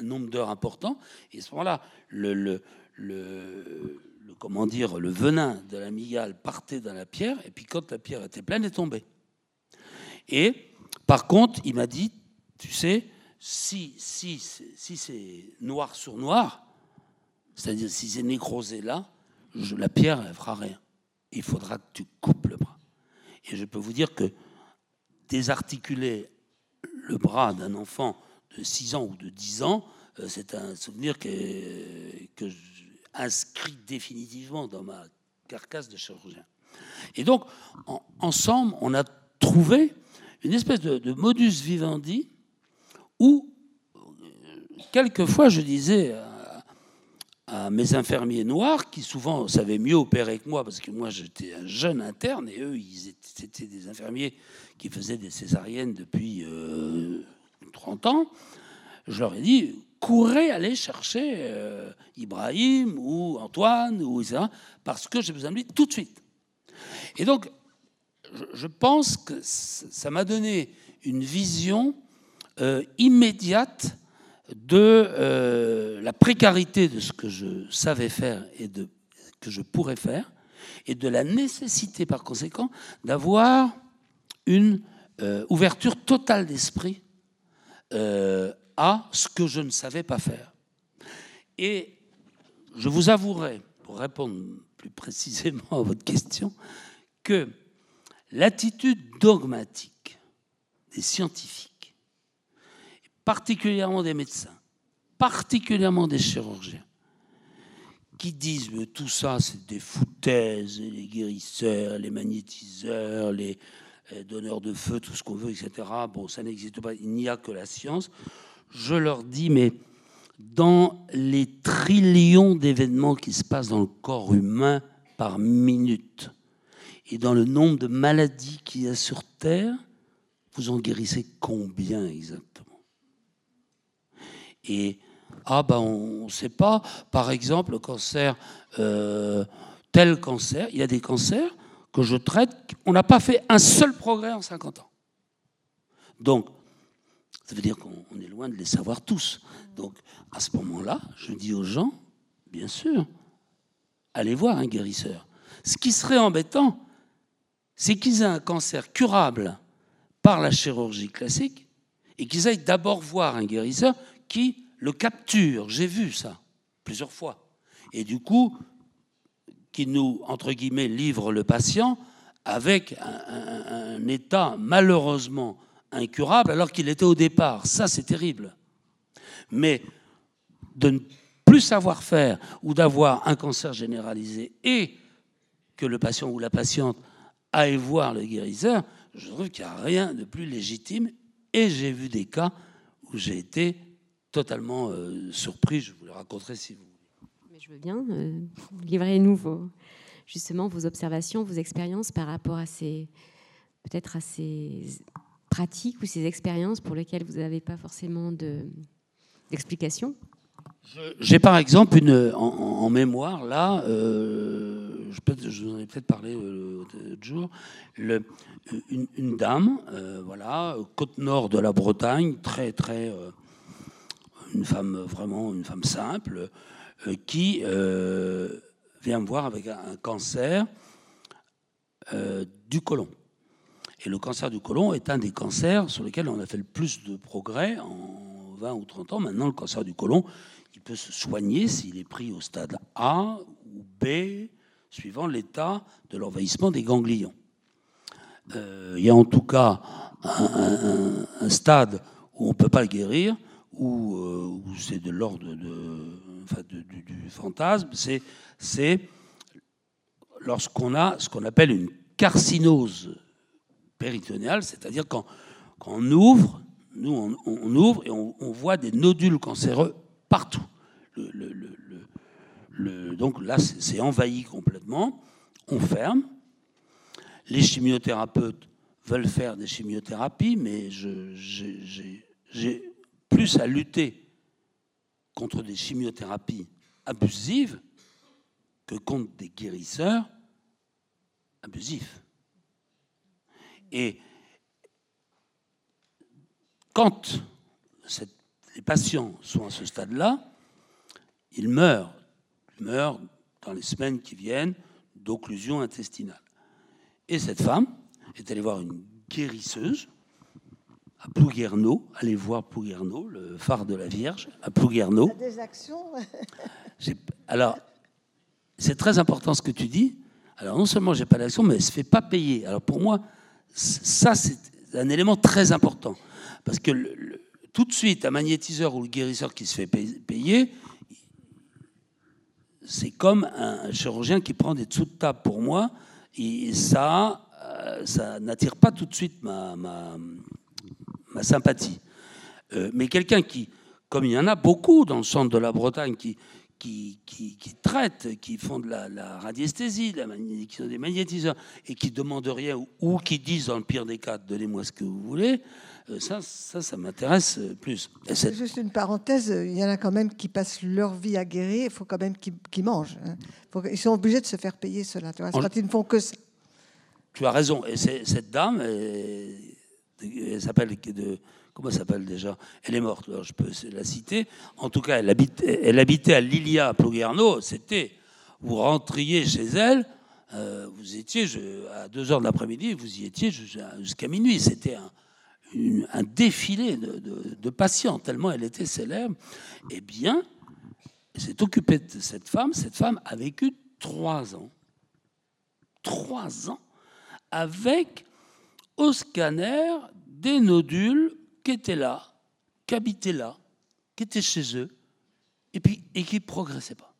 un nombre d'heures important. Et à ce moment-là, le, le, le, comment dire, le venin de la migale partait dans la pierre et puis quand la pierre était pleine, elle tombait. Et par contre, il m'a dit, tu sais, si, si, si c'est noir sur noir, c'est-à-dire si c'est nécrosé là, la pierre, elle fera rien. Il faudra que tu coupes le bras. Et je peux vous dire que désarticuler le bras d'un enfant de 6 ans ou de 10 ans, euh, c'est un souvenir que, que inscrit définitivement dans ma carcasse de chirurgien. Et donc, ensemble, on a trouvé une espèce de, modus vivendi où, quelquefois, je disais mes infirmiers noirs, qui souvent savaient mieux opérer que moi, parce que moi j'étais un jeune interne, et eux, ils étaient, des infirmiers qui faisaient des césariennes depuis 30 euh, ans, je leur ai dit, courait aller chercher euh, Ibrahim ou Antoine ou ça, parce que j'ai besoin de lui tout de suite. Et donc, je pense que ça m'a donné une vision euh, immédiate de euh, la précarité de ce que je savais faire et que je pourrais faire, et de la nécessité par conséquent d'avoir une euh, ouverture totale d'esprit à ce que je ne savais pas faire. Et je vous avouerai, pour répondre plus précisément à votre question, que l'attitude dogmatique des scientifiques, particulièrement des médecins, particulièrement des chirurgiens, qui disent que tout ça c'est des foutaises, les guérisseurs, les magnétiseurs, les donneurs de feu, tout ce qu'on veut, etc. Bon, ça n'existe pas, il n'y a que la science. Je leur dis, mais dans les trillions d'événements qui se passent dans le corps humain par minute, et dans le nombre de maladies qu'il y a sur Terre, vous en guérissez combien exactement? Et, ah ben on ne sait pas, par exemple, le cancer, euh, tel cancer, il y a des cancers que je traite, on n'a pas fait un seul progrès en 50 ans. Donc, ça veut dire qu'on est loin de les savoir tous. Donc, à ce moment-là, je dis aux gens, bien sûr, allez voir un guérisseur. Ce qui serait embêtant, c'est qu'ils aient un cancer curable par la chirurgie classique et qu'ils aillent d'abord voir un guérisseur qui le capture. J'ai vu ça plusieurs fois. Et du coup, qui nous, entre guillemets, livre le patient avec un, état malheureusement incurable alors qu'il était au départ. Ça, c'est terrible. Mais de ne plus savoir faire ou d'avoir un cancer généralisé et que le patient ou la patiente aille voir le guérisseur, je trouve qu'il n'y a rien de plus légitime. Et j'ai vu des cas où j'ai été totalement euh, surpris. Je vous le raconterai si vous voulez. Mais je veux bien. Euh, Livrez-nous justement vos observations, vos expériences par rapport à ces peut-être à ces pratiques ou ces expériences pour lesquelles vous n'avez pas forcément d'explication. J'ai par exemple une, en, mémoire, là, euh, je, je, vous en ai peut-être parlé euh, l'autre jour, le, une, dame, voilà, côte nord de la Bretagne, très, très. Une femme, vraiment, une femme simple, qui vient me voir avec un, cancer du côlon. Et le cancer du côlon est un des cancers sur lesquels on a fait le plus de progrès en 20 ou 30 ans. Maintenant, le cancer du côlon, il peut se soigner s'il est pris au stade A ou B, suivant l'état de l'envahissement des ganglions. Euh, il y a en tout cas un, stade où on ne peut pas le guérir, où, euh, c'est de l'ordre de, du, fantasme, c'est lorsqu'on a ce qu'on appelle une carcinose péritonéale, c'est-à-dire quand, quand, on ouvre, nous on, ouvre et on, voit des nodules cancéreux partout. Donc là, c'est envahi complètement. On ferme. Les chimiothérapeutes veulent faire des chimiothérapies, mais j'ai plus à lutter contre des chimiothérapies abusives que contre des guérisseurs abusifs. Et quand les patients sont à ce stade-là, ils meurent. Ils meurent dans les semaines qui viennent d'occlusion intestinale. Et cette femme est allée voir une guérisseuse à Plouguerneau. Allez voir Plouguerneau, le phare de la Vierge, à Plouguerneau. des actions Alors, c'est très important ce que tu dis. Alors, non seulement j'ai pas d'action, mais elle ne se fait pas payer. Alors, pour moi, ça, c'est un élément très important. Parce que tout de suite, un magnétiseur ou le guérisseur qui se fait payer, c'est comme un chirurgien qui prend des dessous de table pour moi. Et ça, euh, ça n'attire pas tout de suite ma, ma, sympathie. Euh, mais quelqu'un qui, comme il y en a beaucoup dans le centre de la Bretagne, qui, qui, qui, traitent, qui font de la, radiesthésie, qui sont des magnétiseurs, et qui demandent rien, ou, qui disent, dans le pire des cas, donnez-moi ce que vous voulez, euh, ça, ça, ça m'intéresse plus. C'est juste une parenthèse, il y en a quand même qui passent leur vie à guérir, il faut quand même qu'ils mangent. Hein. ils sont obligés de se faire payer cela, tu vois, quand ils ne font que ça. Tu as raison, et cette dame, elle s'appelle de comment s'appelle déjà? Elle est morte, je peux la citer. En tout cas, elle, elle habitait à Lilia, à Ploguerneau. C'était, vous rentriez chez elle, euh, vous étiez à 2 heures de l'après-midi, vous y étiez jusqu'à minuit. C'était un, défilé de, patients, tellement elle était célèbre. Eh bien, s'est occupée de cette femme. Cette femme a vécu trois ans. Trois ans avec au scanner des nodules qui étaient là, qui habitaient là, qui étaient chez eux, et, qui ne progressaient pas.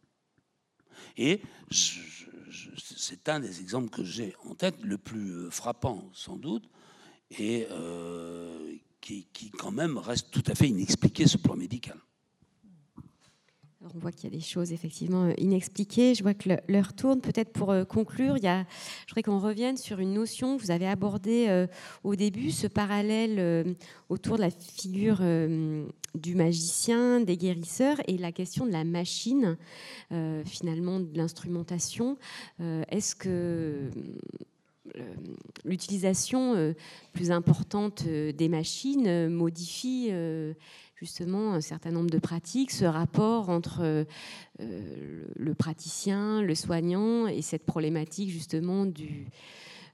Et c'est un des exemples que j'ai en tête, le plus euh, frappant sans doute, et euh, qui, qui, quand même reste tout à fait inexpliqué sur le plan médical on voit qu'il y a des choses effectivement euh, inexpliquées. Je vois que l'heure tourne. Peut-être pour euh, conclure, il y a, je voudrais qu'on revienne sur une notion que vous avez abordée euh, au début, ce parallèle autour de la figure du magicien, des guérisseurs et la question de la machine, finalement de l'instrumentation. Est-ce que l'utilisation plus importante des machines modifie justement un certain nombre de pratiques, ce rapport entre euh, le praticien, le soignant et cette problématique justement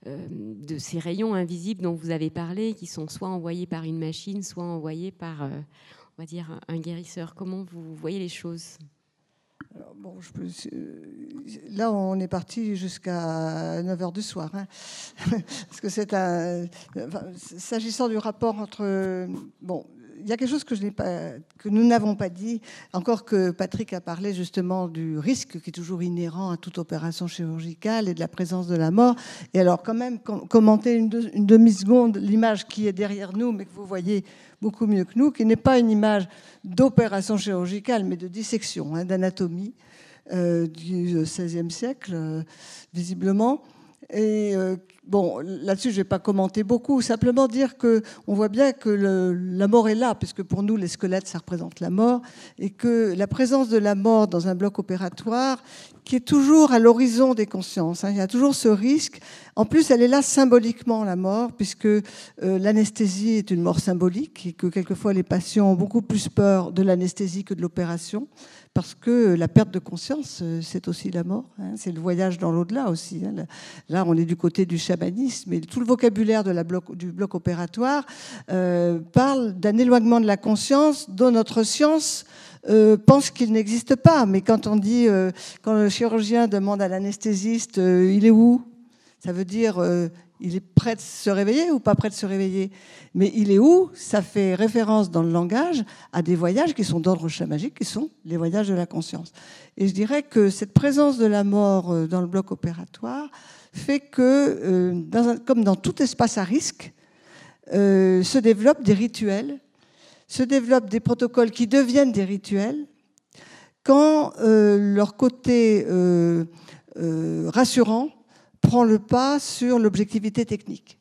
euh, de ces rayons invisibles dont vous avez parlé, qui sont soit envoyés par une machine, soit envoyés par, euh, on va dire, un guérisseur. Comment vous voyez les choses? Là, on est parti jusqu'à 9 h du soir. Hein. Parce que c'est un. S'agissant du rapport entre. Il y a quelque chose que, nous n'avons pas dit, encore que Patrick a parlé justement du risque qui est toujours inhérent à toute opération chirurgicale et de la présence de la mort. Et alors quand même, commenter une, demi-seconde l'image qui est derrière nous, mais que vous voyez beaucoup mieux que nous, qui n'est pas une image d'opération chirurgicale, mais de dissection, hein, d'anatomie euh, du XVIe siècle, euh, visiblement. Et euh, Bon, là-dessus, je ne vais pas commenter beaucoup, simplement dire qu'on voit bien que la mort est là, puisque pour nous, les squelettes, ça représente la mort, et que la présence de la mort dans un bloc opératoire, qui est toujours à l'horizon des consciences, hein, il y a toujours ce risque. En plus, elle est là symboliquement, la mort, puisque euh, l'anesthésie est une mort symbolique, et que quelquefois les patients ont beaucoup plus peur de l'anesthésie que de l'opération parce que la perte de conscience, euh, c'est aussi la mort. Hein. c'est le voyage dans l'au-delà aussi. Hein. Là, on est du côté du chamanisme. Et tout le vocabulaire du bloc opératoire euh, parle d'un éloignement de la conscience dont notre science euh, pense qu'il n'existe pas. Mais quand on dit, quand le chirurgien demande à l'anesthésiste, il est où? Ça veut dire, il est prêt de se réveiller ou pas prêt de se réveiller? Mais il est où? Ça fait référence dans le langage à des voyages qui sont d'ordre chamagique, qui sont les voyages de la conscience. Et je dirais que cette présence de la mort euh, dans le bloc opératoire fait que, euh, comme dans tout espace à risque, euh, se développent des rituels, se développent des protocoles qui deviennent des rituels quand leur côté rassurant prend le pas sur l'objectivité technique.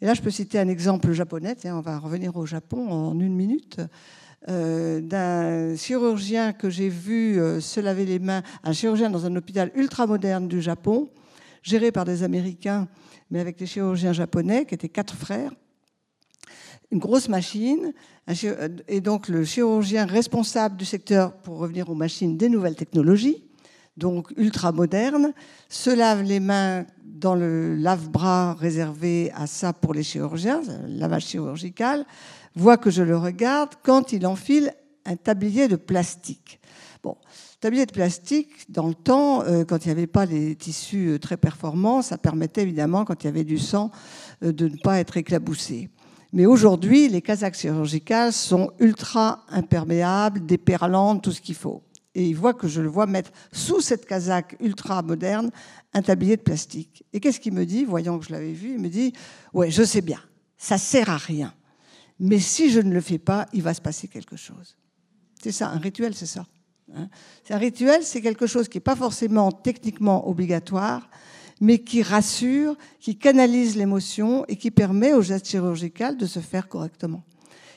Et là, je peux citer un exemple japonais, on va revenir au Japon en une minute, euh, d'un chirurgien que j'ai vu euh, se laver les mains, un chirurgien dans un hôpital ultra-moderne du Japon, géré par des Américains, mais avec des chirurgiens japonais, qui étaient quatre frères. Une grosse machine, et donc le chirurgien responsable du secteur, pour revenir aux machines des nouvelles technologies, donc ultra moderne, se lave les mains dans le lave-bras réservé à ça pour les chirurgiens, lavage chirurgical, voit que je le regarde quand il enfile un tablier de plastique. Tablier de plastique, dans le temps, euh, quand il n'y avait pas les tissus euh, très performants, ça permettait évidemment, quand il y avait du sang, euh, de ne pas être éclaboussé. Mais aujourd'hui, les casaques chirurgicales sont ultra imperméables, déperlantes, tout ce qu'il faut et il voit que je le vois mettre sous cette casaque ultra moderne un tablier de plastique. Et qu'est-ce qu'il me dit, voyant que je l'avais vu? Il me dit Ouais, je sais bien, ça sert à rien. Mais si je ne le fais pas, il va se passer quelque chose. C'est ça, un rituel, c'est ça. Hein. Un rituel, c'est quelque chose qui n'est pas forcément techniquement obligatoire, mais qui rassure, qui canalise l'émotion et qui permet au geste chirurgical de se faire correctement.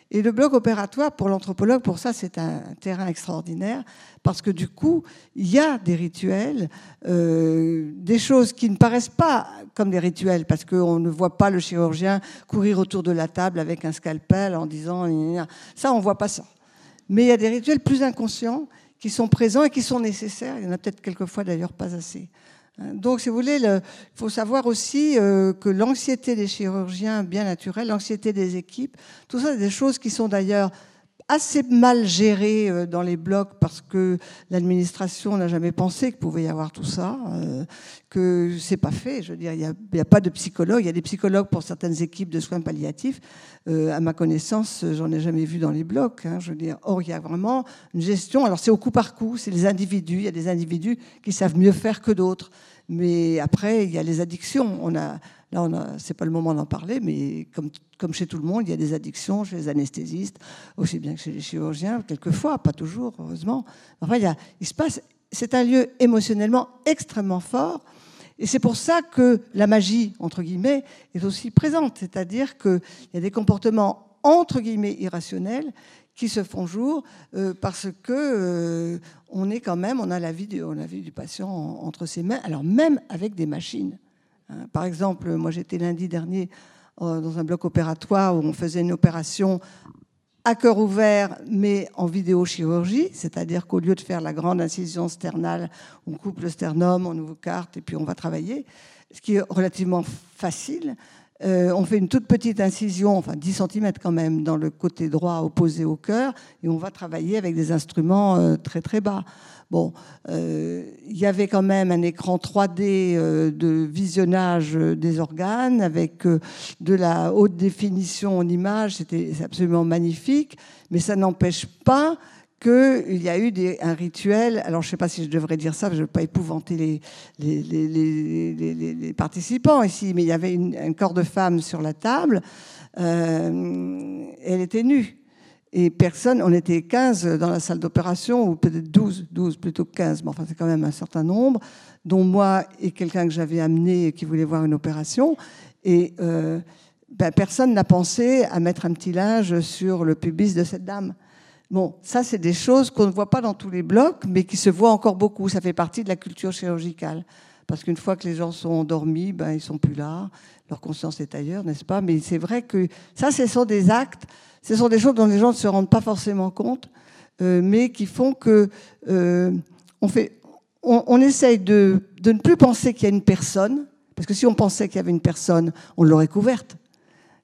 Et le bloc opératoire, pour l'anthropologue, pour ça, c'est un terrain extraordinaire, parce que du coup, il y a des rituels, euh, des choses qui ne paraissent pas comme des rituels, parce qu'on ne voit pas le chirurgien courir autour de la table avec un scalpel en disant ça, on ne voit pas ça. Mais il y a des rituels plus inconscients qui sont présents et qui sont nécessaires. Il y en a peut-être quelquefois d'ailleurs pas assez. Donc, si vous voulez, il faut savoir aussi euh, que l'anxiété des chirurgiens bien naturels, l'anxiété des équipes, tout ça, c'est des choses qui sont d'ailleurs assez mal gérées euh, dans les blocs parce que l'administration n'a jamais pensé qu'il pouvait y avoir tout ça, euh, que c'est pas fait. Je veux dire, il n'y a, pas de psychologue. Il y a des psychologues pour certaines équipes de soins palliatifs. à ma connaissance, j'en ai jamais vu dans les blocs. Hein, je veux dire, or il y a vraiment une gestion. Alors c'est au coup par coup. C'est les individus. Il y a des individus qui savent mieux faire que d'autres. Mais après, il y a les addictions. On a, là, a, c'est pas le moment d'en parler, mais comme, chez tout le monde, il y a des addictions chez les anesthésistes, aussi bien que chez les chirurgiens, quelquefois, pas toujours, heureusement. Enfin, il, se passe. C'est un lieu émotionnellement extrêmement fort. Et c'est pour ça que la magie, entre guillemets, est aussi présente. C'est-à-dire qu'il y a des comportements, entre guillemets, irrationnels qui se font jour euh, parce que euh, on est quand même, on a la vie du patient entre ses mains, alors même avec des machines. Hein. Par exemple, moi j'étais lundi dernier euh, dans un bloc opératoire où on faisait une opération à cœur ouvert, mais en vidéochirurgie, c'est-à-dire qu'au lieu de faire la grande incision sternale, on coupe le sternum, on ouvre carte et puis on va travailler, ce qui est relativement facile. Euh, on fait une toute petite incision, enfin 10 cm quand même, dans le côté droit opposé au cœur, et on va travailler avec des instruments euh, très très bas. Bon, euh, il y avait quand même un écran 3D de visionnage des organes avec de la haute définition en image, c'était absolument magnifique, mais ça n'empêche pas qu'il y a eu un rituel, alors je ne sais pas si je devrais dire ça, je ne veux pas épouvanter les, participants ici, mais il y avait un corps de femme sur la table, euh, elle était nue. Et personne, on était 15 dans la salle d'opération, ou peut-être 12, 12 plutôt que 15, mais enfin c'est quand même un certain nombre, dont moi et quelqu'un que j'avais amené qui voulait voir une opération. Et euh, ben, personne n'a pensé à mettre un petit linge sur le pubis de cette dame. Bon, ça, c'est des choses qu'on ne voit pas dans tous les blocs, mais qui se voient encore beaucoup. Ça fait partie de la culture chirurgicale. Parce qu'une fois que les gens sont endormis, ben, ils sont plus là. Leur conscience est ailleurs, n'est-ce pas? Mais c'est vrai que ça, ce sont des actes, ce sont des choses dont les gens ne se rendent pas forcément compte, euh, mais qui font que euh, on, fait, on, essaye de, de ne plus penser qu'il y a une personne, parce que si on pensait qu'il y avait une personne, on l'aurait couverte.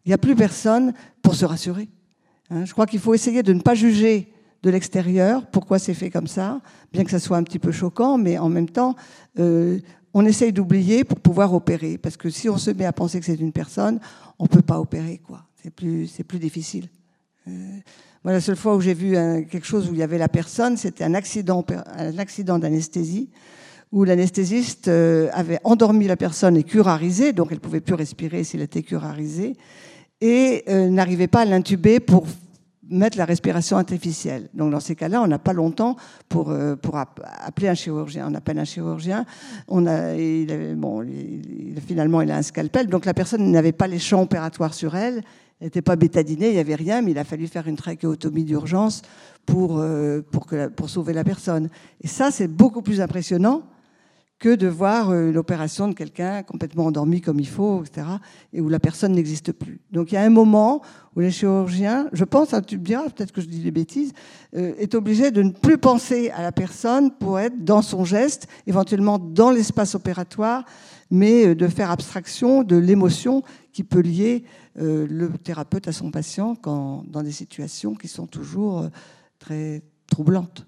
Il n'y a plus personne pour se rassurer. Hein, je crois qu'il faut essayer de ne pas juger de l'extérieur pourquoi c'est fait comme ça, bien que ça soit un petit peu choquant, mais en même temps, euh, on essaye d'oublier pour pouvoir opérer. Parce que si on se met à penser que c'est une personne, on ne peut pas opérer. quoi. C'est plus, c'est plus difficile. Euh, moi, la seule fois où j'ai vu quelque chose où il y avait la personne, c'était un accident, un accident d'anesthésie où l'anesthésiste euh, avait endormi la personne et curarisé, donc elle ne pouvait plus respirer s'il était curarisé et euh, n'arrivait pas à l'intuber pour mettre la respiration artificielle. Donc dans ces cas-là, on n'a pas longtemps pour, appeler un chirurgien. On appelle un chirurgien. A, bon, finalement, il a un scalpel. Donc la personne n'avait pas les champs opératoires sur elle. N'était pas bétadinée, il n'y avait rien, mais il a fallu faire une trachéotomie d'urgence pour, euh, pour, pour sauver la personne. Et ça, c'est beaucoup plus impressionnant que de voir euh, l'opération de quelqu'un complètement endormi comme il faut, etc., et où la personne n'existe plus. Donc il y a un moment où les chirurgiens, je pense, hein, tu me diras, peut-être que je dis des bêtises, euh, est obligé de ne plus penser à la personne pour être dans son geste, éventuellement dans l'espace opératoire, mais euh, de faire abstraction de l'émotion qui peut lier le thérapeute à son patient quand, dans des situations qui sont toujours très troublantes.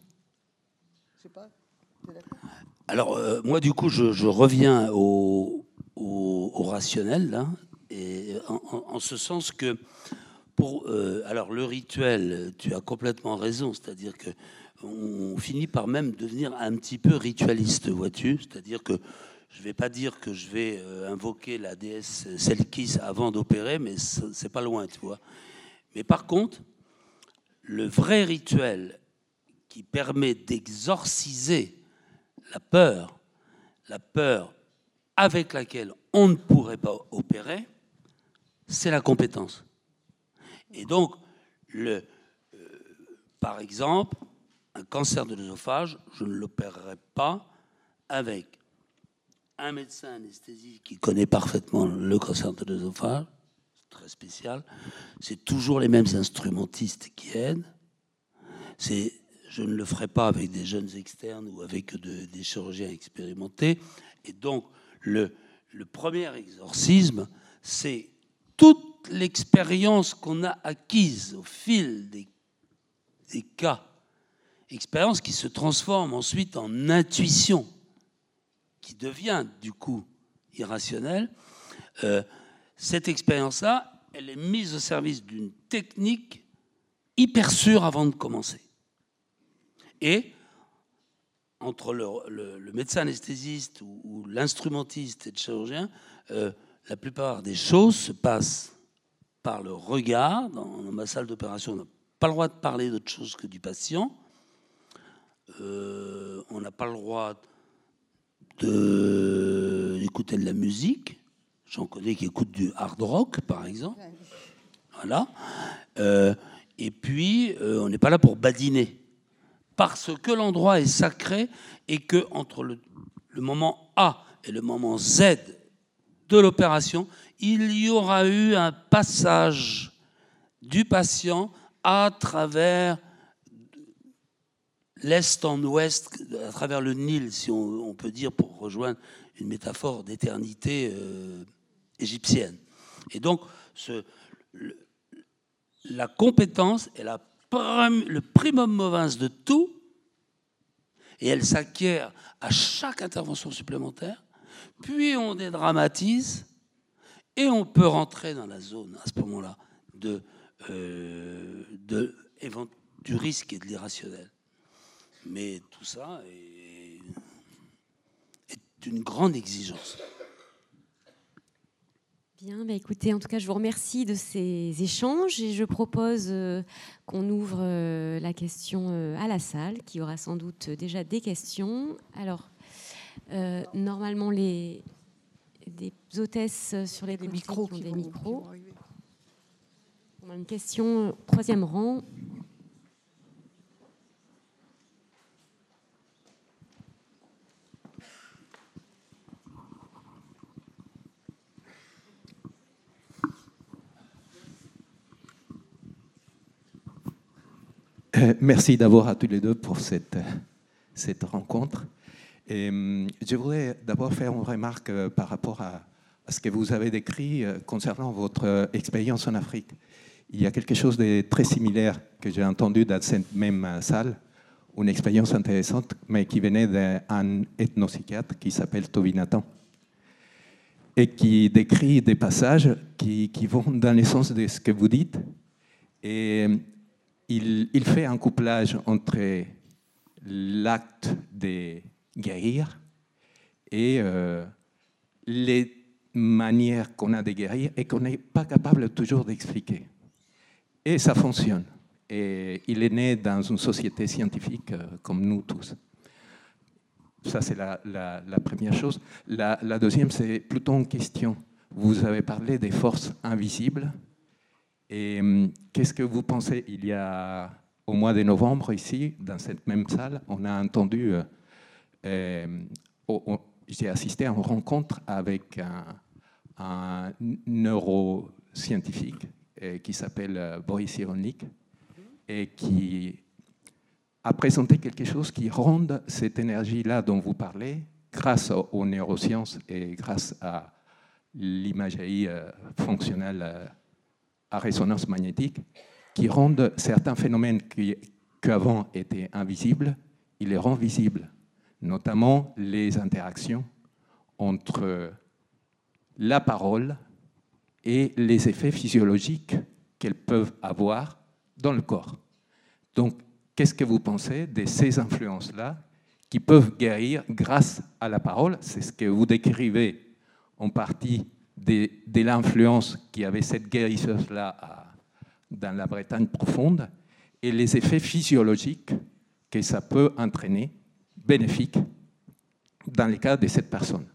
Je sais pas. Alors, euh, moi, du coup, je, reviens au, rationnel, là, et en, ce sens que, pour, euh, alors, le rituel, tu as complètement raison, c'est-à-dire que on finit par même devenir un petit peu ritualiste, vois-tu? C'est-à-dire que je ne vais pas dire que je vais euh, invoquer la déesse Selkis avant d'opérer, mais c'est pas loin, tu vois. Mais par contre, le vrai rituel qui permet d'exorciser la peur, la peur avec laquelle on ne pourrait pas opérer, c'est la compétence. Et donc, euh, par exemple, un cancer de l'œsophage, je ne l'opérerai pas avec un médecin anesthésiste qui connaît parfaitement le cancer de l'œsophage, très spécial. C'est toujours les mêmes instrumentistes qui aident. C'est, je ne le ferai pas avec des jeunes externes ou avec des chirurgiens expérimentés. Et donc, le, premier exorcisme, c'est toute l'expérience qu'on a acquise au fil des cas, expérience qui se transforme ensuite en intuition, qui devient du coup irrationnelle. Euh, cette expérience-là, elle est mise au service d'une technique hyper sûre avant de commencer. Et entre le, médecin anesthésiste ou, l'instrumentiste et le chirurgien, euh, la plupart des choses se passent par le regard. Dans, ma salle d'opération, on n'a pas le droit de parler d'autre chose que du patient. Euh, on n'a pas le droit d'écouter de la musique. J'en connais qui écoutent du hard rock, par exemple. Voilà. Euh, et puis, on n'est pas là pour badiner parce que l'endroit est sacré et que entre le, moment A et le moment Z de l'opération, il y aura eu un passage du patient à travers l'est en ouest, à travers le Nil, si on, peut dire, pour rejoindre une métaphore d'éternité euh, égyptienne. Et donc, la compétence est le primum movens de tout, et elle s'acquiert à chaque intervention supplémentaire, puis on dédramatise, et on peut rentrer dans la zone, à ce moment-là, de, euh, du risque et de l'irrationnel. Mais tout ça est, est une grande exigence. Bien, bah écoutez, en tout cas, je vous remercie de ces échanges et je propose euh, qu'on ouvre euh, la question euh, à la salle, qui aura sans doute déjà des questions. Alors, normalement, les des hôtesses sur les, micros qui ont des micros. On a une question, troisième rang. Merci d'abord à tous les deux pour cette, cette rencontre. Et, hum, je voudrais d'abord faire une remarque euh, par rapport à, ce que vous avez décrit euh, concernant votre expérience en Afrique. Il y a quelque chose de très similaire que j'ai entendu dans cette même salle, une expérience intéressante, mais qui venait d'un ethnopsychiatre qui s'appelle Toby Nathan et qui décrit des passages qui, qui, vont dans le sens de ce que vous dites. Et il, fait un couplage entre l'acte de guérir et euh, les manières qu'on a de guérir et qu'on n'est pas capable toujours d'expliquer. Et ça fonctionne. Et il est né dans une société scientifique euh, comme nous tous. Ça, c'est la, première chose. La, la deuxième, c'est plutôt une question. Vous avez parlé des forces invisibles et hum, qu'est-ce que vous pensez? Il y a au mois de novembre ici, dans cette même salle, on a entendu, euh, euh, j'ai assisté à une rencontre avec un, neuroscientifique euh, qui s'appelle Boris Cyrulnik et qui a présenté quelque chose qui rend cette énergie-là dont vous parlez, grâce aux neurosciences et grâce à l'imagerie fonctionnelle à résonance magnétique qui rendent certains phénomènes qui, avant étaient invisibles, ils les rendent visibles, notamment les interactions entre la parole et les effets physiologiques qu'elles peuvent avoir dans le corps. Donc, qu'est-ce que vous pensez de ces influences-là qui peuvent guérir grâce à la parole? C'est ce que vous décrivez en partie de, l'influence qui avait cette guérisseuse-là dans la Bretagne profonde et les effets physiologiques que ça peut entraîner bénéfique dans les cas de cette personne.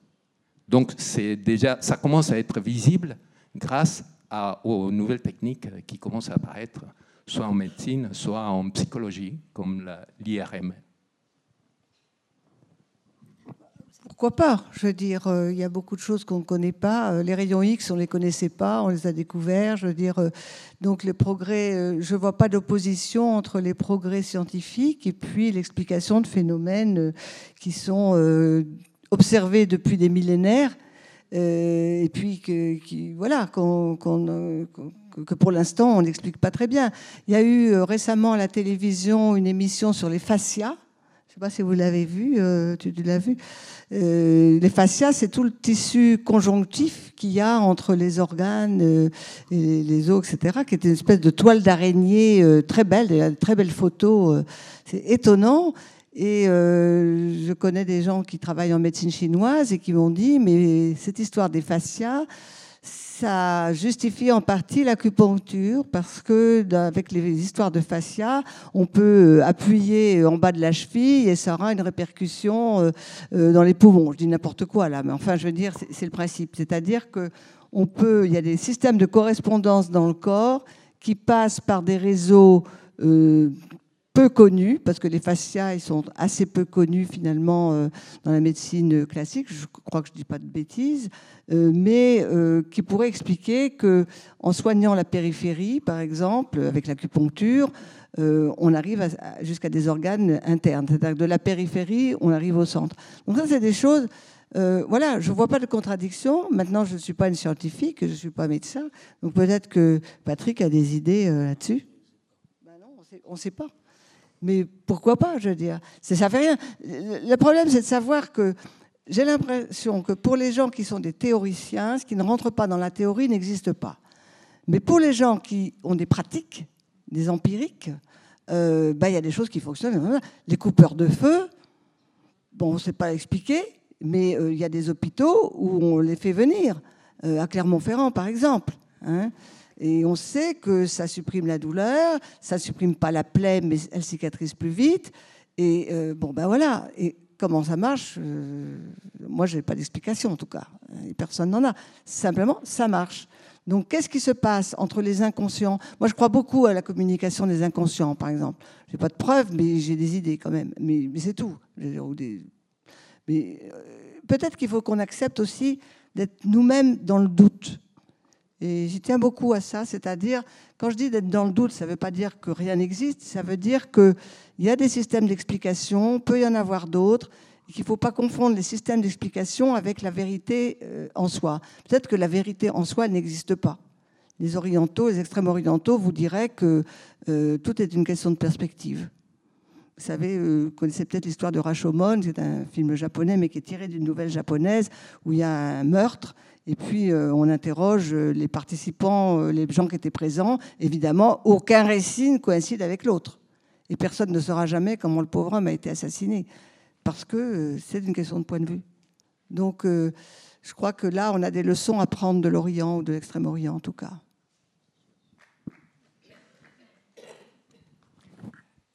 Donc c'est déjà, ça commence à être visible grâce aux nouvelles techniques qui commencent à apparaître, soit en médecine, soit en psychologie, comme l'IRM. Pourquoi pas Je veux dire, euh, il y a beaucoup de choses qu'on ne connaît pas. Euh, les rayons X, on ne les connaissait pas, on les a découverts. Je veux dire, euh, donc les progrès, je ne vois pas d'opposition entre les progrès scientifiques et puis l'explication de phénomènes qui sont observés depuis des millénaires et puis que, qui, voilà, que pour l'instant on n'explique pas très bien. Il y a eu récemment à la télévision une émission sur les fascias. Je ne sais pas si vous l'avez vu, tu l'as vu. Euh, les fascias, c'est tout le tissu conjonctif qu'il y a entre les organes euh, les os, etc., qui est une espèce de toile d'araignée euh, très belle, des très belles photos. c'est étonnant. Et je connais des gens qui travaillent en médecine chinoise et qui m'ont dit, mais cette histoire des fascias, ça justifie en partie l'acupuncture parce que avec les histoires de fascia, on peut euh, appuyer en bas de la cheville et ça aura une répercussion euh, euh, dans les poumons. Je dis n'importe quoi là, mais enfin je veux dire c'est le principe, c'est-à-dire que on peut, il y a des systèmes de correspondance dans le corps qui passent par des réseaux peu connus, parce que les fascias ils sont assez peu connus finalement dans la médecine classique. Je crois que je dis pas de bêtises. Euh, mais euh, qui pourrait expliquer que en soignant la périphérie, par exemple, avec l'acupuncture, euh, on arrive jusqu'à des organes internes. C'est-à-dire de la périphérie, on arrive au centre. Donc ça, c'est des choses... voilà, je ne vois pas de contradiction. Maintenant, je ne suis pas une scientifique, je ne suis pas médecin. Donc peut-être que Patrick a des idées là-dessus. Ben on ne sait pas. Mais pourquoi pas, je veux dire? Ça ne fait rien. Le problème, c'est de savoir que j'ai l'impression que pour les gens qui sont des théoriciens, ce qui ne rentre pas dans la théorie n'existe pas. Mais pour les gens qui ont des pratiques, des empiriques, euh, bah, il y a des choses qui fonctionnent. Les coupeurs de feu, bon, on ne sait pas expliquer, mais euh, il y a des hôpitaux où on les fait venir, euh, à Clermont-Ferrand par exemple. Hein. Et on sait que ça supprime la douleur, ça supprime pas la plaie, mais elle cicatrise plus vite. Et bon, ben voilà. Et Comment ça marche euh, Moi, je n'ai pas d'explication en tout cas. Personne n'en a. Simplement, ça marche. Donc, qu'est-ce qui se passe entre les inconscients? Moi, je crois beaucoup à la communication des inconscients, par exemple. Je n'ai pas de preuves, mais j'ai des idées quand même. Mais, c'est tout. Mais euh, peut-être qu'il faut qu'on accepte aussi d'être nous-mêmes dans le doute. Et j'y tiens beaucoup à ça, c'est-à-dire, quand je dis d'être dans le doute, ça ne veut pas dire que rien n'existe, ça veut dire qu'il y a des systèmes d'explication, peut y en avoir d'autres, et qu'il ne faut pas confondre les systèmes d'explication avec la vérité euh, en soi. Peut-être que la vérité en soi n'existe pas. Les orientaux, les extrêmes orientaux vous diraient que euh, tout est une question de perspective. Vous savez, euh, vous connaissez peut-être l'histoire de Rashomon, c'est un film japonais, mais qui est tiré d'une nouvelle japonaise où il y a un meurtre et puis, euh, on interroge euh, les participants, euh, les gens qui étaient présents. Évidemment, aucun récit ne coïncide avec l'autre. Et personne ne saura jamais comment le pauvre homme a été assassiné. Parce que c'est une question de point de vue. Donc, je crois que là, on a des leçons à prendre de l'Orient ou de l'Extrême-Orient, en tout cas.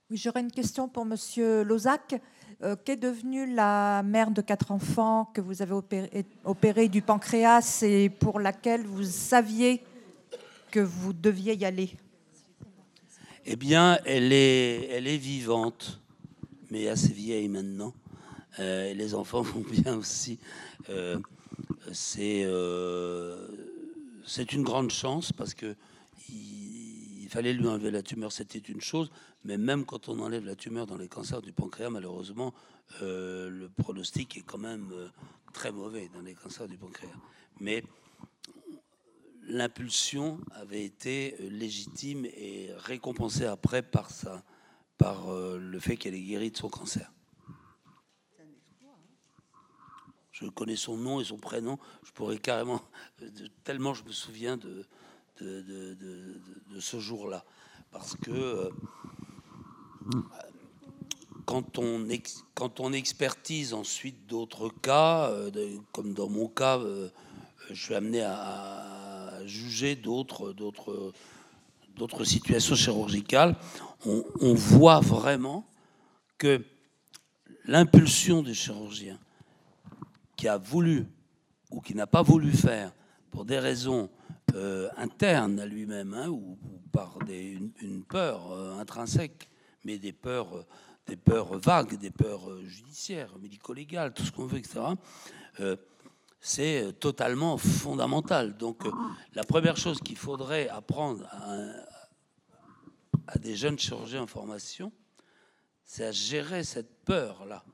Oui, j'aurais une question pour Monsieur Lozac. Euh, qu'est devenue la mère de quatre enfants que vous avez opéré, du pancréas et pour laquelle vous saviez que vous deviez y aller? Eh bien, elle est, elle est vivante, mais assez vieille maintenant. Euh, les enfants vont bien aussi. Euh, c'est c'est une grande chance parce que il fallait lui enlever la tumeur, c'était une chose, mais même quand on enlève la tumeur dans les cancers du pancréas, malheureusement, euh, le pronostic est quand même euh, très mauvais dans les cancers du pancréas. Mais l'impulsion avait été euh, légitime et récompensée après par, ça, par le fait qu'elle ait guéri de son cancer. Je connais son nom et son prénom. Je pourrais carrément, tellement je me souviens de, de, ce jour-là. Parce que quand on, quand on expertise ensuite d'autres cas, euh, comme dans mon cas, euh, je suis amené à, juger d'autres situations chirurgicales, on, voit vraiment que l'impulsion du chirurgien qui a voulu ou qui n'a pas voulu faire pour des raisons euh, internes à lui-même hein, ou, par une, peur euh, intrinsèque, mais des peurs, euh, des peurs vagues, des peurs judiciaires, médico-légales, tout ce qu'on veut, etc. c'est totalement fondamental. Donc, la première chose qu'il faudrait apprendre à, à des jeunes chirurgiens en formation, c'est à gérer cette peur-là.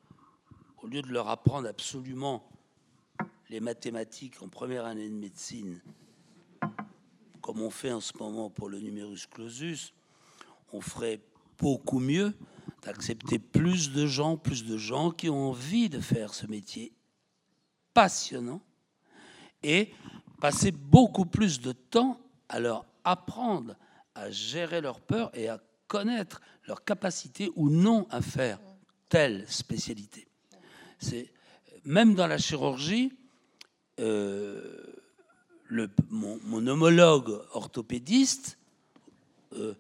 Au lieu de leur apprendre absolument les mathématiques en première année de médecine, comme on fait en ce moment pour le numerus clausus, on ferait beaucoup mieux d'accepter plus de gens, plus de gens qui ont envie de faire ce métier passionnant et passer beaucoup plus de temps à leur apprendre à gérer leur peur et à connaître leur capacité ou non à faire telle spécialité. C'est même dans la chirurgie, euh, le, mon, homologue orthopédiste euh,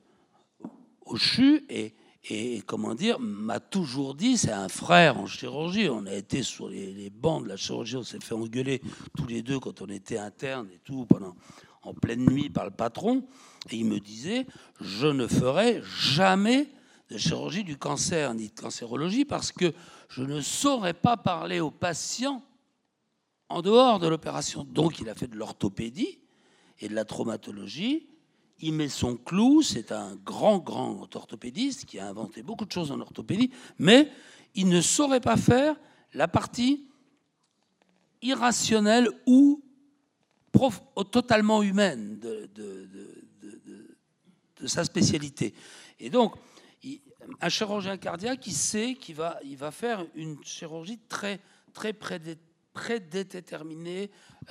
au CHU et, comment dire m'a toujours dit, c'est un frère en chirurgie. On a été sur les, les bancs de la chirurgie, on s'est fait engueuler tous les deux quand on était interne et tout pendant en pleine nuit par le patron. Et il me disait, je ne ferai jamais de chirurgie du cancer ni de cancérologie parce que je ne saurais pas parler aux patients en dehors de l'opération. Donc il a fait de l'orthopédie et de la traumatologie. Il met son clou, c'est un grand, grand orthopédiste qui a inventé beaucoup de choses en orthopédie, mais il ne saurait pas faire la partie irrationnelle ou totalement humaine de, de sa spécialité. Et donc, un chirurgien cardiaque, il sait qu'il va, il va faire une chirurgie très, très prédéterminée,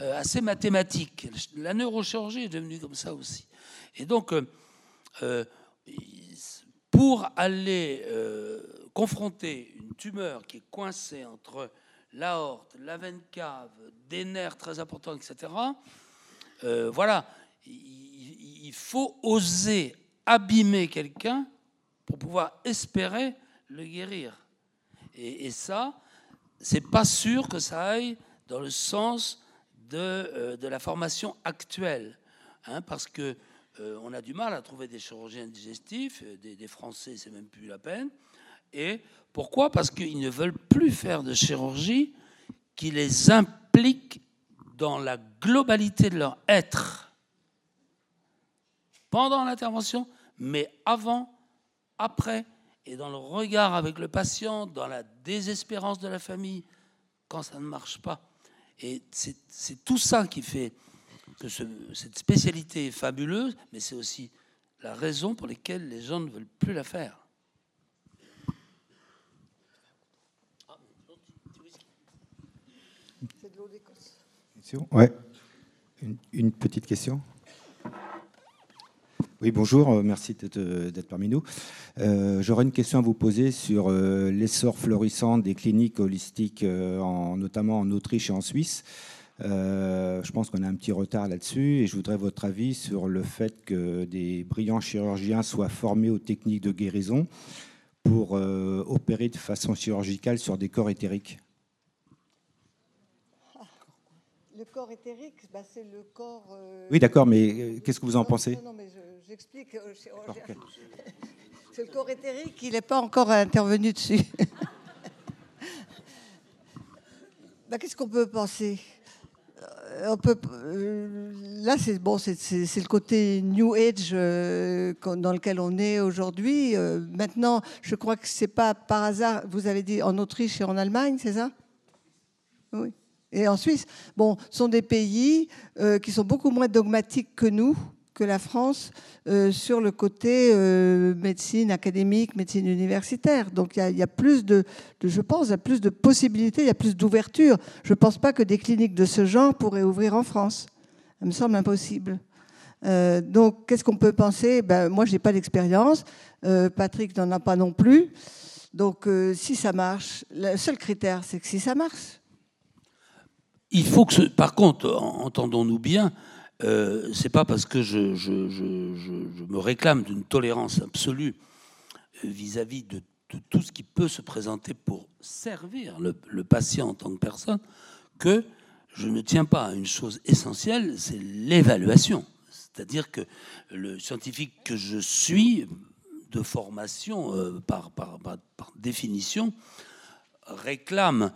euh, assez mathématique. La neurochirurgie est devenue comme ça aussi. Et donc, euh, euh, pour aller confronter une tumeur qui est coincée entre l'aorte, la veine cave, des nerfs très importants, etc., voilà, il faut oser abîmer quelqu'un pour pouvoir espérer le guérir. Et ça, c'est pas sûr que ça aille dans le sens de, euh, de la formation actuelle, hein, parce que euh, on a du mal à trouver des chirurgiens digestifs, euh, des, des Français, c'est même plus la peine. Et pourquoi? Parce qu'ils ne veulent plus faire de chirurgie qui les implique dans la globalité de leur être. Pendant l'intervention, mais avant, après, et dans le regard avec le patient, dans la désespérance de la famille, quand ça ne marche pas. Et c'est tout ça qui fait que cette spécialité est fabuleuse, mais c'est aussi la raison pour laquelle les gens ne veulent plus la faire. Ouais. une petite question? Oui, bonjour, euh, merci euh, d'être parmi nous. Euh, j'aurais une question à vous poser sur l'essor florissant des cliniques holistiques, notamment en Autriche et en Suisse. je pense qu'on a un petit retard là-dessus et je voudrais votre avis sur le fait que des brillants chirurgiens soient formés aux techniques de guérison pour opérer de façon chirurgicale sur des corps éthériques. Le corps éthérique, bah, c'est le corps. Oui, d'accord, mais qu'est-ce que vous en pensez? non, mais J'explique. Euh, c'est le corps éthérique, il n'est pas encore intervenu dessus. bah, Qu'est-ce qu'on peut penser? Euh, on peut, euh, là, c'est bon, c'est le côté New Age dans lequel on est aujourd'hui. maintenant, je crois que c'est pas par hasard. Vous avez dit en Autriche et en Allemagne, c'est ça? Oui. Et en Suisse, bon, sont des pays qui sont beaucoup moins dogmatiques que nous que la France euh, sur le côté euh, médecine académique, médecine universitaire. Donc il y, a plus de, je pense, il y a plus de possibilités, il y a plus d'ouverture. Je ne pense pas que des cliniques de ce genre pourraient ouvrir en France. Ça me semble impossible. Euh, donc qu'est-ce qu'on peut penser? Ben, Moi, je n'ai pas d'expérience. Patrick n'en a pas non plus. Donc si ça marche, le seul critère, c'est que si ça marche. Il faut que, ce, par contre, entendons-nous bien, euh, c'est pas parce que je, me réclame d'une tolérance absolue euh, vis-à-vis de tout ce qui peut se présenter pour servir le, patient en tant que personne, que je ne tiens pas à une chose essentielle, c'est l'évaluation. C'est-à-dire que le scientifique que je suis, de formation, euh, par, par, définition, réclame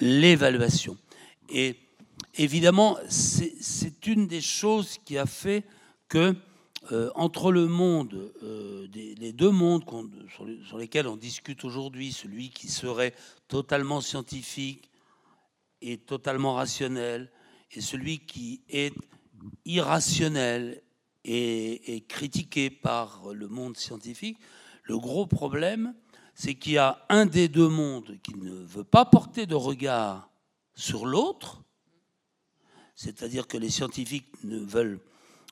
l'évaluation. Et évidemment, c'est une des choses qui a fait que, euh, entre le monde, euh, les deux mondes sur, les, sur lesquels on discute aujourd'hui, celui qui serait totalement scientifique et totalement rationnel, et celui qui est irrationnel et, critiqué par le monde scientifique, le gros problème, c'est qu'il y a un des deux mondes qui ne veut pas porter de regard sur l'autre, c'est-à-dire que les scientifiques ne veulent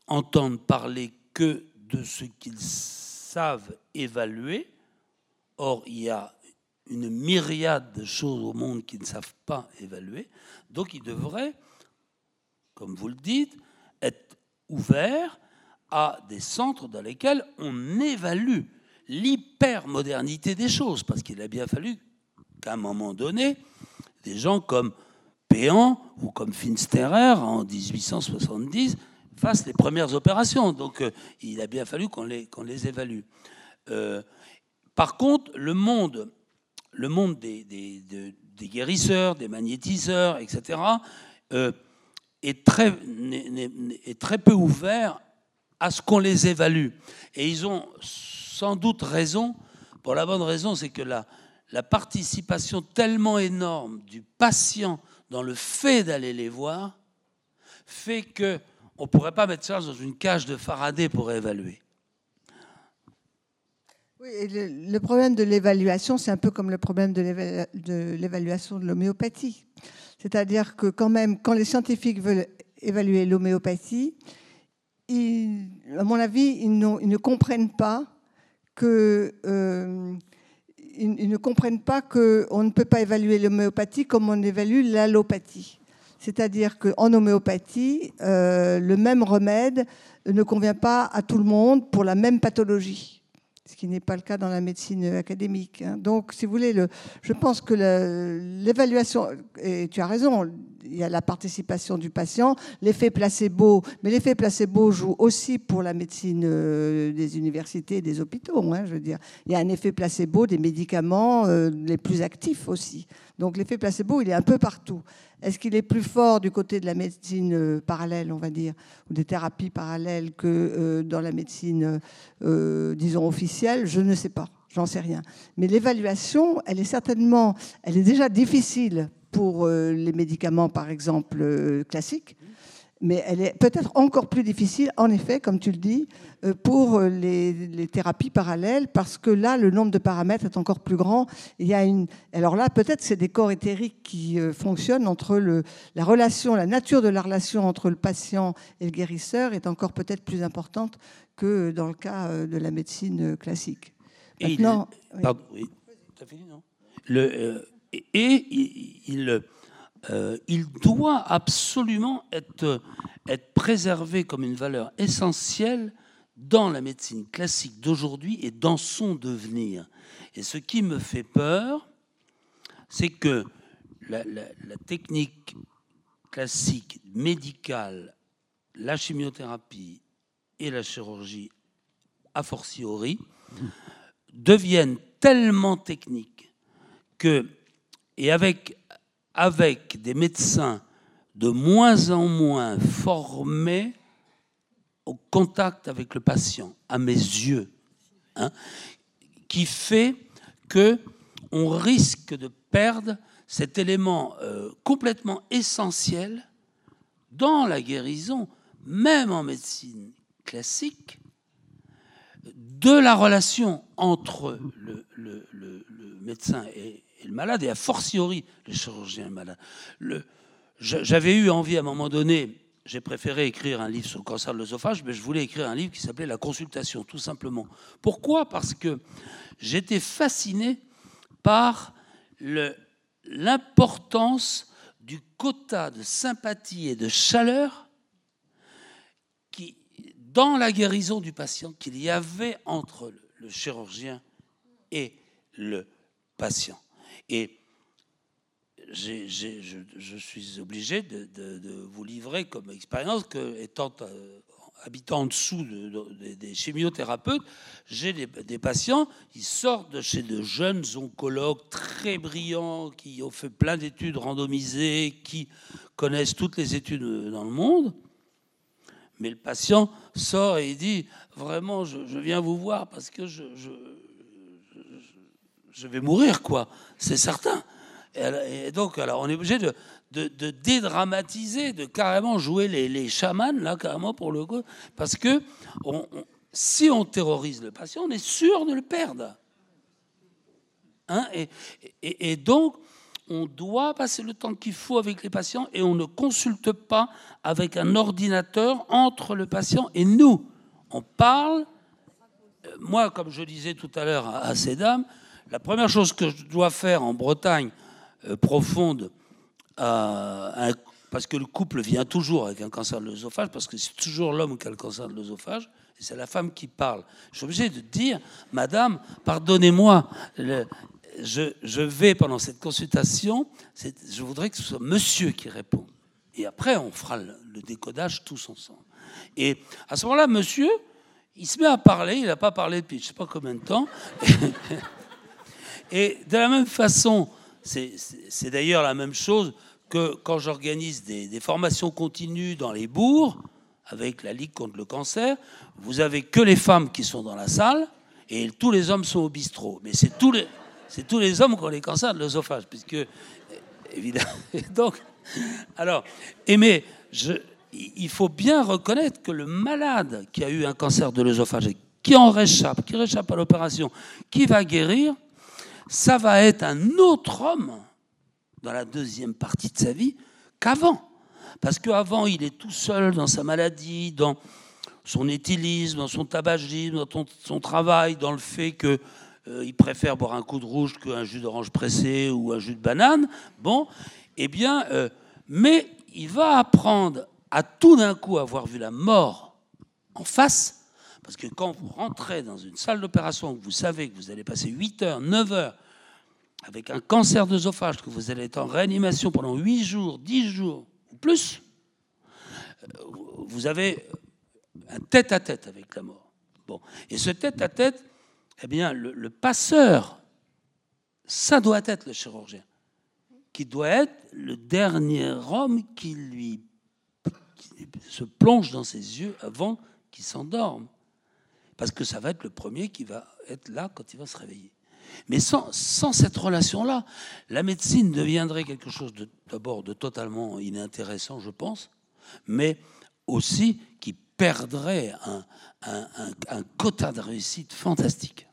entendre parler que de ce qu'ils savent évaluer. Or, il y a une myriade de choses au monde qu'ils ne savent pas évaluer. Donc, ils devraient, comme vous le dites, être ouverts à des centres dans lesquels on évalue l'hypermodernité des choses, parce qu'il a bien fallu qu'à un moment donné, des gens comme Péan ou comme Finsterer en 1870 fassent les premières opérations. Donc euh, il a bien fallu qu'on les, qu'on les évalue. Euh, par contre, le monde, le monde des, des, des, guérisseurs, des magnétiseurs, etc., euh, est, très, est très peu ouvert à ce qu'on les évalue. Et ils ont sans doute raison, pour la bonne raison, c'est que la, la participation tellement énorme du patient dans le fait d'aller les voir fait que on ne pourrait pas mettre ça dans une cage de Faraday pour évaluer. Oui, le, problème de l'évaluation, c'est un peu comme le problème de l'évaluation de l'homéopathie. C'est-à-dire que quand même, quand les scientifiques veulent évaluer l'homéopathie, à mon avis, ils, ils, ne comprennent pas que euh, ils, ne comprennent pas qu'on ne peut pas évaluer l'homéopathie comme on évalue l'allopathie. C'est-à-dire qu'en homéopathie, euh, le même remède ne convient pas à tout le monde pour la même pathologie, ce qui n'est pas le cas dans la médecine académique. Hein. Donc, si vous voulez, le, je pense que l'évaluation, et tu as raison, il y a la participation du patient, l'effet placebo, mais l'effet placebo joue aussi pour la médecine euh, des universités et des hôpitaux. Hein, je veux dire, il y a un effet placebo des médicaments euh, les plus actifs aussi. Donc l'effet placebo, il est un peu partout. Est-ce qu'il est plus fort du côté de la médecine euh, parallèle, on va dire, ou des thérapies parallèles que euh, dans la médecine, euh, disons, officielle? Je ne sais pas, j'en sais rien. Mais l'évaluation, elle est certainement, elle est déjà difficile pour les médicaments, par exemple, classiques mais elle est peut-être encore plus difficile, en effet, comme tu le dis, euh, pour les, les, thérapies parallèles, parce que là, le nombre de paramètres est encore plus grand. Il y a une... Alors là, peut-être c'est des corps éthériques qui euh, fonctionnent entre le, la relation, la nature de la relation entre le patient et le guérisseur est encore peut-être plus importante que dans le cas euh, de la médecine classique. Et Maintenant, il, pardon, oui. oui. fini, non? Le, euh, et, et il, il euh, il doit absolument être, être préservé comme une valeur essentielle dans la médecine classique d'aujourd'hui et dans son devenir. Et ce qui me fait peur, c'est que la, la, la, technique classique médicale, la chimiothérapie et la chirurgie a fortiori, deviennent tellement techniques que, et avec avec des médecins de moins en moins formés au contact avec le patient, à mes yeux, hein, qui fait que on risque de perdre cet élément euh, complètement essentiel dans la guérison, même en médecine classique, de la relation entre le, le, le, le médecin et, et le malade, et a fortiori le chirurgien malade. J'avais eu envie à un moment donné, j'ai préféré écrire un livre sur le cancer de l'œsophage, mais je voulais écrire un livre qui s'appelait La consultation, tout simplement. Pourquoi? Parce que j'étais fasciné par l'importance du quota de sympathie et de chaleur qui, dans la guérison du patient qu'il y avait entre le, le chirurgien et le patient. Et je, suis obligé de, vous livrer comme expérience que, étant euh, habitant en dessous des chimiothérapeutes, j'ai des, patients, ils sortent de chez de jeunes oncologues très brillants, qui ont fait plein d'études randomisées, qui connaissent toutes les études dans le monde. Mais le patient sort et il dit, vraiment, je, viens vous voir parce que je vais mourir, quoi. C'est certain. Et, donc, on est obligé de, dédramatiser, de carrément jouer les, les, chamans, là, carrément, pour le coup. Parce que si on terrorise le patient, on est sûr de le perdre. Hein et, et, donc, on doit passer le temps qu'il faut avec les patients et on ne consulte pas avec un ordinateur entre le patient et nous. On parle. Euh, moi, comme je disais tout à l'heure à ces dames, la première chose que je dois faire en Bretagne, euh, profonde parce que le couple vient toujours avec un cancer de l'œsophage, parce que c'est toujours l'homme qui a le cancer de l'œsophage, et c'est la femme qui parle. Je suis obligé de dire, Madame, pardonnez-moi, je, je, vais pendant cette consultation, je voudrais que ce soit Monsieur qui réponde. Et après, on fera le, décodage tous ensemble. Et à ce moment-là, Monsieur, il se met à parler, il n'a pas parlé depuis je ne sais pas combien de temps. et de la même façon, c'est d'ailleurs la même chose que quand j'organise des, formations continues dans les bourgs, avec la Ligue contre le cancer, vous avez que les femmes qui sont dans la salle et tous les hommes sont au bistrot. Mais c'est tous les, hommes qui ont les cancers de l'œsophage, puisque, évidemment. Donc, alors, il faut bien reconnaître que le malade qui a eu un cancer de l'œsophage qui en réchappe, qui réchappe à l'opération, qui va guérir, ça va être un autre homme dans la deuxième partie de sa vie qu'avant. Parce qu'avant, il est tout seul dans sa maladie, dans son éthylisme, dans son tabagisme, dans son travail, dans le fait qu'il euh, préfère boire un coup de rouge qu'un jus d'orange pressé ou un jus de banane. Bon, eh bien, euh, mais il va apprendre à tout d'un coup avoir vu la mort en face parce que quand vous rentrez dans une salle d'opération vous savez que vous allez passer 8 heures, 9 heures avec un cancer d'œsophage, que vous allez être en réanimation pendant 8 jours, 10 jours ou plus, euh, vous avez un tête-à-tête avec la mort. Bon. Et ce tête-à-tête, eh bien, le, passeur, ça doit être le chirurgien, qui doit être le dernier homme qui lui se plonge dans ses yeux avant qu'il s'endorme parce que ça va être le premier qui va être là quand il va se réveiller. Mais sans, cette relation-là, la médecine deviendrait quelque chose d'abord de, totalement inintéressant, je pense, mais aussi qui perdrait un quota de réussite fantastique.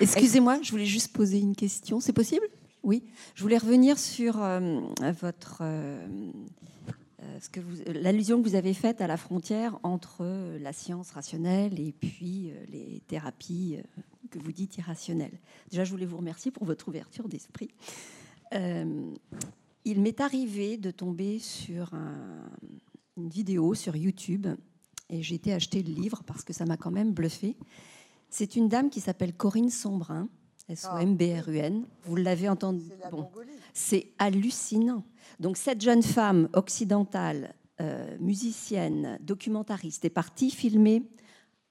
Excusez-moi, je voulais juste poser une question. C'est possible? Oui. Je voulais revenir sur euh, votre. Euh, euh, l'allusion que vous avez faite à la frontière entre la science rationnelle et puis les thérapies que vous dites irrationnelles. Déjà, je voulais vous remercier pour votre ouverture d'esprit. il m'est arrivé de tomber sur une vidéo sur YouTube et j'ai été acheter le livre parce que ça m'a quand même bluffé. C'est une dame qui s'appelle Corinne Sombrin, S-O-M-B-R-U-N. Vous l'avez entendu. Bon, c'est hallucinant. Donc cette jeune femme occidentale, euh, musicienne, documentariste, est partie filmer.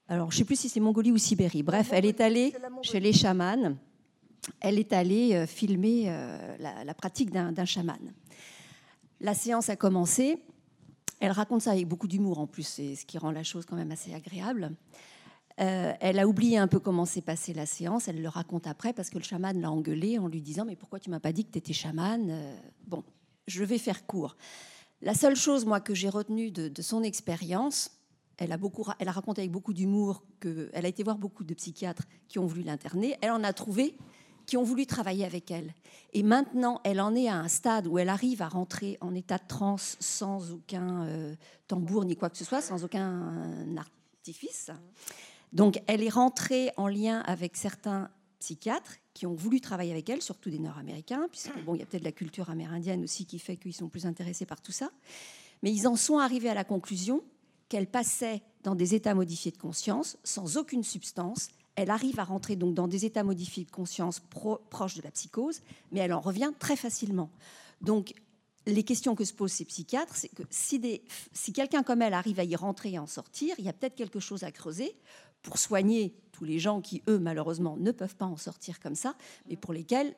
Alors je ne sais plus si c'est Mongolie ou Sibérie. Bref, elle est allée chez les chamans. Elle est allée euh, filmer euh, la, la, pratique d'un chaman. La séance a commencé. Elle raconte ça avec beaucoup d'humour en plus, c'est ce qui rend la chose quand même assez agréable. Euh, elle a oublié un peu comment s'est passée la séance. Elle le raconte après parce que le chaman l'a engueulé en lui disant Mais pourquoi tu m'as pas dit que tu étais chaman euh, Bon, je vais faire court. La seule chose, moi, que j'ai retenue de, son expérience, elle a, beaucoup, elle a raconté avec beaucoup d'humour qu'elle a été voir beaucoup de psychiatres qui ont voulu l'interner. Elle en a trouvé qui ont voulu travailler avec elle. Et maintenant, elle en est à un stade où elle arrive à rentrer en état de transe sans aucun euh, tambour ni quoi que ce soit, sans aucun artifice. Donc elle est rentrée en lien avec certains psychiatres qui ont voulu travailler avec elle, surtout des Nord-Américains, puisque bon, il y a peut-être la culture amérindienne aussi qui fait qu'ils sont plus intéressés par tout ça. Mais ils en sont arrivés à la conclusion qu'elle passait dans des états modifiés de conscience sans aucune substance. Elle arrive à rentrer donc dans des états modifiés de conscience proches de la psychose, mais elle en revient très facilement. Donc les questions que se posent ces psychiatres, c'est que si, si quelqu'un comme elle arrive à y rentrer et en sortir, il y a peut-être quelque chose à creuser pour soigner tous les gens qui, eux, malheureusement, ne peuvent pas en sortir comme ça, mais pour lesquels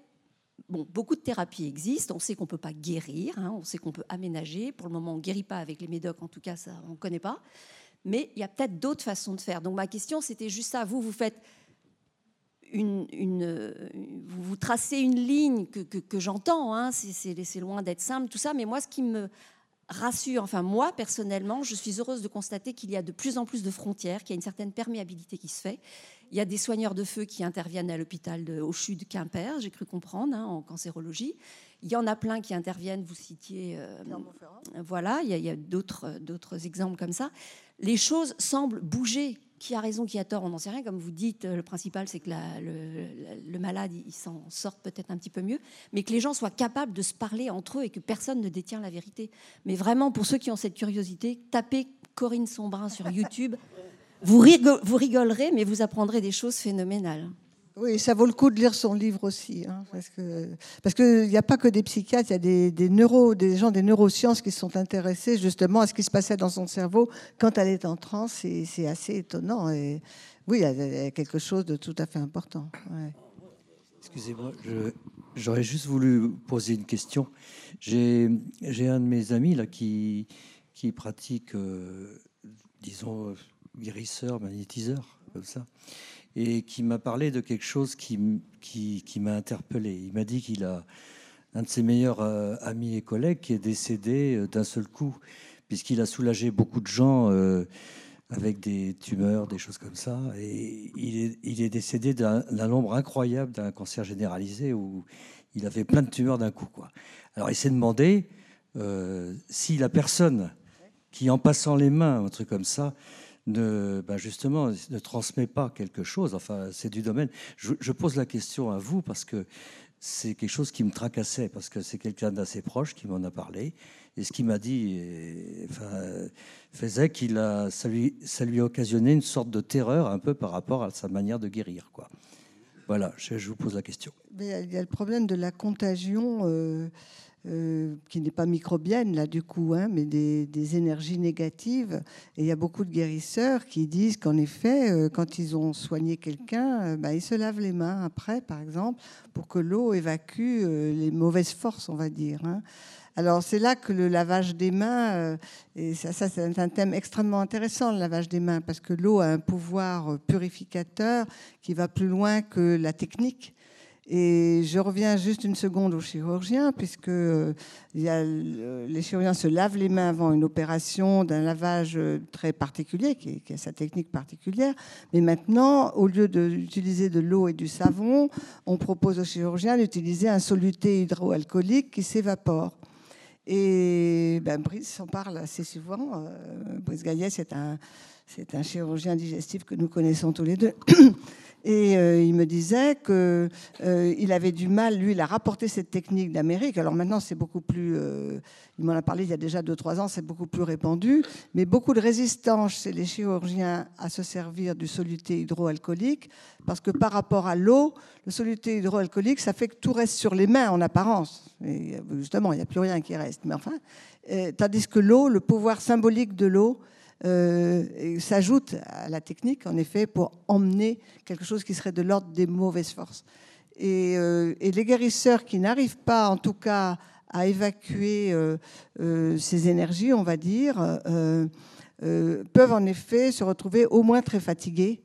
Bon, beaucoup de thérapies existent. On sait qu'on ne peut pas guérir, hein, on sait qu'on peut aménager. Pour le moment, on ne guérit pas avec les médocs, en tout cas, ça, on ne connaît pas. Mais il y a peut-être d'autres façons de faire. Donc ma question, c'était juste ça. Vous, vous faites une, vous, vous, tracez une ligne que, que, j'entends. Hein, c'est loin d'être simple, tout ça. Mais moi, ce qui me rassure, enfin moi personnellement, je suis heureuse de constater qu'il y a de plus en plus de frontières, qu'il y a une certaine perméabilité qui se fait. Il y a des soigneurs de feu qui interviennent à l'hôpital au CHU de Quimper, j'ai cru comprendre, hein, en cancérologie. Il y en a plein qui interviennent, vous citiez. Euh, voilà, il y a, il y a d'autres exemples comme ça. Les choses semblent bouger qui a raison, qui a tort, on n'en sait rien. Comme vous dites, le principal, c'est que le, malade, il, s'en sorte peut-être un petit peu mieux, mais que les gens soient capables de se parler entre eux et que personne ne détient la vérité. Mais vraiment, pour ceux qui ont cette curiosité, tapez Corinne Sombrin sur YouTube. Vous, vous rigolerez, mais vous apprendrez des choses phénoménales. Oui, ça vaut le coup de lire son livre aussi, hein, parce que parce qu'il n'y a pas que des psychiatres, il y a des, des, neuro, des gens des neurosciences qui sont intéressés justement à ce qui se passait dans son cerveau quand elle est en transe. C'est assez étonnant. Et oui, il y a quelque chose de tout à fait important. Excusez-moi, j'aurais juste voulu poser une question. J'ai un de mes amis là qui qui pratique, euh, disons, guérisseur, magnétiseur, comme ça et qui m'a parlé de quelque chose qui, qui, m'a interpellé. Il m'a dit qu'il a un de ses meilleurs euh, amis et collègues qui est décédé euh, d'un seul coup, puisqu'il a soulagé beaucoup de gens euh, avec des tumeurs, des choses comme ça. Et il est, décédé d'un nombre incroyable d'un cancer généralisé où il avait plein de tumeurs d'un coup. Alors il s'est demandé si la personne qui, en passant les mains, un truc comme ça, ne, ben justement, ne transmet pas quelque chose. Enfin, c'est du domaine. Je, pose la question à vous parce que c'est quelque chose qui me tracassait, parce que c'est quelqu'un d'assez proche qui m'en a parlé. Et ce qu'il m'a dit faisait qu'il a, ça lui, occasionnait une sorte de terreur un peu par rapport à sa manière de guérir. Voilà, je, vous pose la question. il y a le problème de la contagion. Euh, euh, qui n'est pas microbienne là du coup, hein, mais des, énergies négatives. Et il y a beaucoup de guérisseurs qui disent qu'en effet, euh, quand ils ont soigné quelqu'un, euh, bah, ils se lavent les mains après, par exemple, pour que l'eau évacue les mauvaises forces, on va dire. Hein. Alors c'est là que le lavage des mains, et ça, ça c'est un thème extrêmement intéressant, le lavage des mains, parce que l'eau a un pouvoir purificateur qui va plus loin que la technique. Et je reviens juste une seconde aux chirurgiens, puisque euh, a, les chirurgiens se lavent les mains avant une opération d'un lavage très particulier, qui, a sa technique particulière. Mais maintenant, au lieu d'utiliser de l'eau et du savon, on propose aux chirurgiens d'utiliser un soluté hydroalcoolique qui s'évapore. Et ben, Brice en parle assez souvent. Euh, Brice Gaillet, c'est un, c'est un chirurgien digestif que nous connaissons tous les deux. Et euh, il me disait qu'il euh, avait du mal, lui, il a rapporté cette technique d'Amérique. Alors maintenant, c'est beaucoup plus, euh, il m'en a parlé il y a déjà 2-3 ans, c'est beaucoup plus répandu, mais beaucoup de résistance chez les chirurgiens à se servir du soluté hydroalcoolique, parce que par rapport à l'eau, le soluté hydroalcoolique, ça fait que tout reste sur les mains en apparence. Et justement, il n'y a plus rien qui reste. Mais enfin, tandis que l'eau, le pouvoir symbolique de l'eau, euh, s'ajoute à la technique, en effet, pour emmener quelque chose qui serait de l'ordre des mauvaises forces. Et, euh, les guérisseurs qui n'arrivent pas, en tout cas, à évacuer euh, ces énergies, on va dire, peuvent en effet se retrouver au moins très fatigués.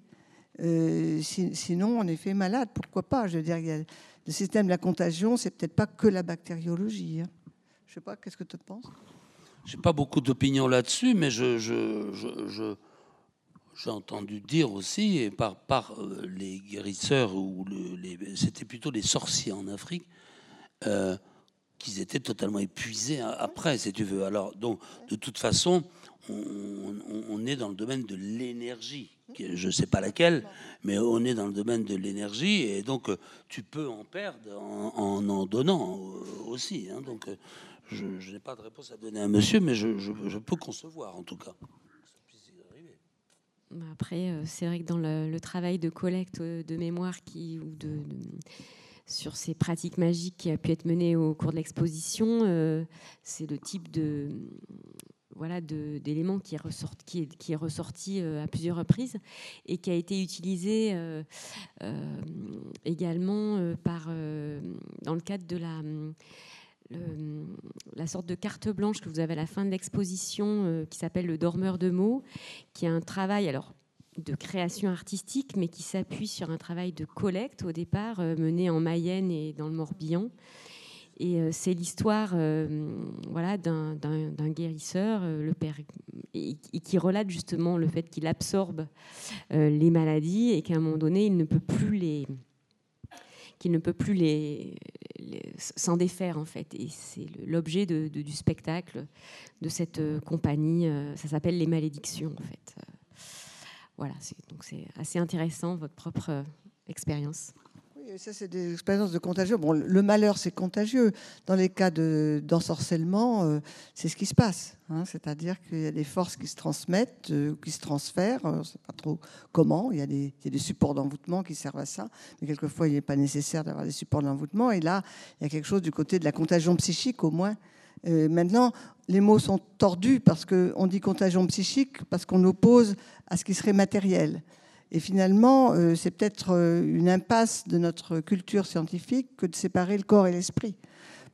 sinon, en effet, malades. Pourquoi pas? Je veux dire, le système de la contagion, c'est peut-être pas que la bactériologie. Hein. Je sais pas, qu'est-ce que tu penses? J'ai pas beaucoup d'opinion là-dessus, mais j'ai entendu dire aussi, et par, euh, les guérisseurs, ou c'était plutôt les sorciers en Afrique, euh, qu'ils étaient totalement épuisés après, si tu veux. Alors, donc, de toute façon, on, est dans le domaine de l'énergie. je ne sais pas laquelle, mais on est dans le domaine de l'énergie et donc tu peux en perdre en en, donnant aussi. Hein. donc je, n'ai pas de réponse à donner à monsieur, mais je, peux concevoir en tout cas. Bah, après, c'est vrai que dans le, travail de collecte de mémoire qui, ou de, sur ces pratiques magiques qui a pu être mené au cours de l'exposition, c'est le type de voilà, d'éléments qui, qui, est, ressorti euh, à plusieurs reprises et qui a été utilisé euh, euh, également par, dans le cadre de la, la sorte de carte blanche que vous avez à la fin de l'exposition qui s'appelle Le dormeur de mots, qui est un travail alors de création artistique, mais qui s'appuie sur un travail de collecte au départ mené en Mayenne et dans le Morbihan. Et euh, c'est l'histoire euh, voilà, d'un guérisseur, euh, le père, et, qui relate justement le fait qu'il absorbe les maladies et qu'à un moment donné, il ne peut plus les qu'il ne peut plus les, s'en défaire en fait. Et c'est l'objet du spectacle de cette compagnie. ça s'appelle Les Malédictions en fait. Voilà, donc c'est assez intéressant votre propre expérience ça, c'est des expériences de contagion. Bon, le malheur, c'est contagieux. Dans les cas d'ensorcellement, euh, c'est ce qui se passe. Hein. C'est-à-dire qu'il y a des forces qui se transmettent, euh, qui se transfèrent. On ne sait pas trop comment. Il y, a des, supports d'envoûtement qui servent à ça. Mais quelquefois, il n'est pas nécessaire d'avoir des supports d'envoûtement. Et là, il y a quelque chose du côté de la contagion psychique, au moins. Euh, maintenant, les mots sont tordus parce qu'on dit contagion psychique, parce qu'on oppose à ce qui serait matériel. Et finalement, euh, c'est peut-être euh, une impasse de notre culture scientifique que de séparer le corps et l'esprit.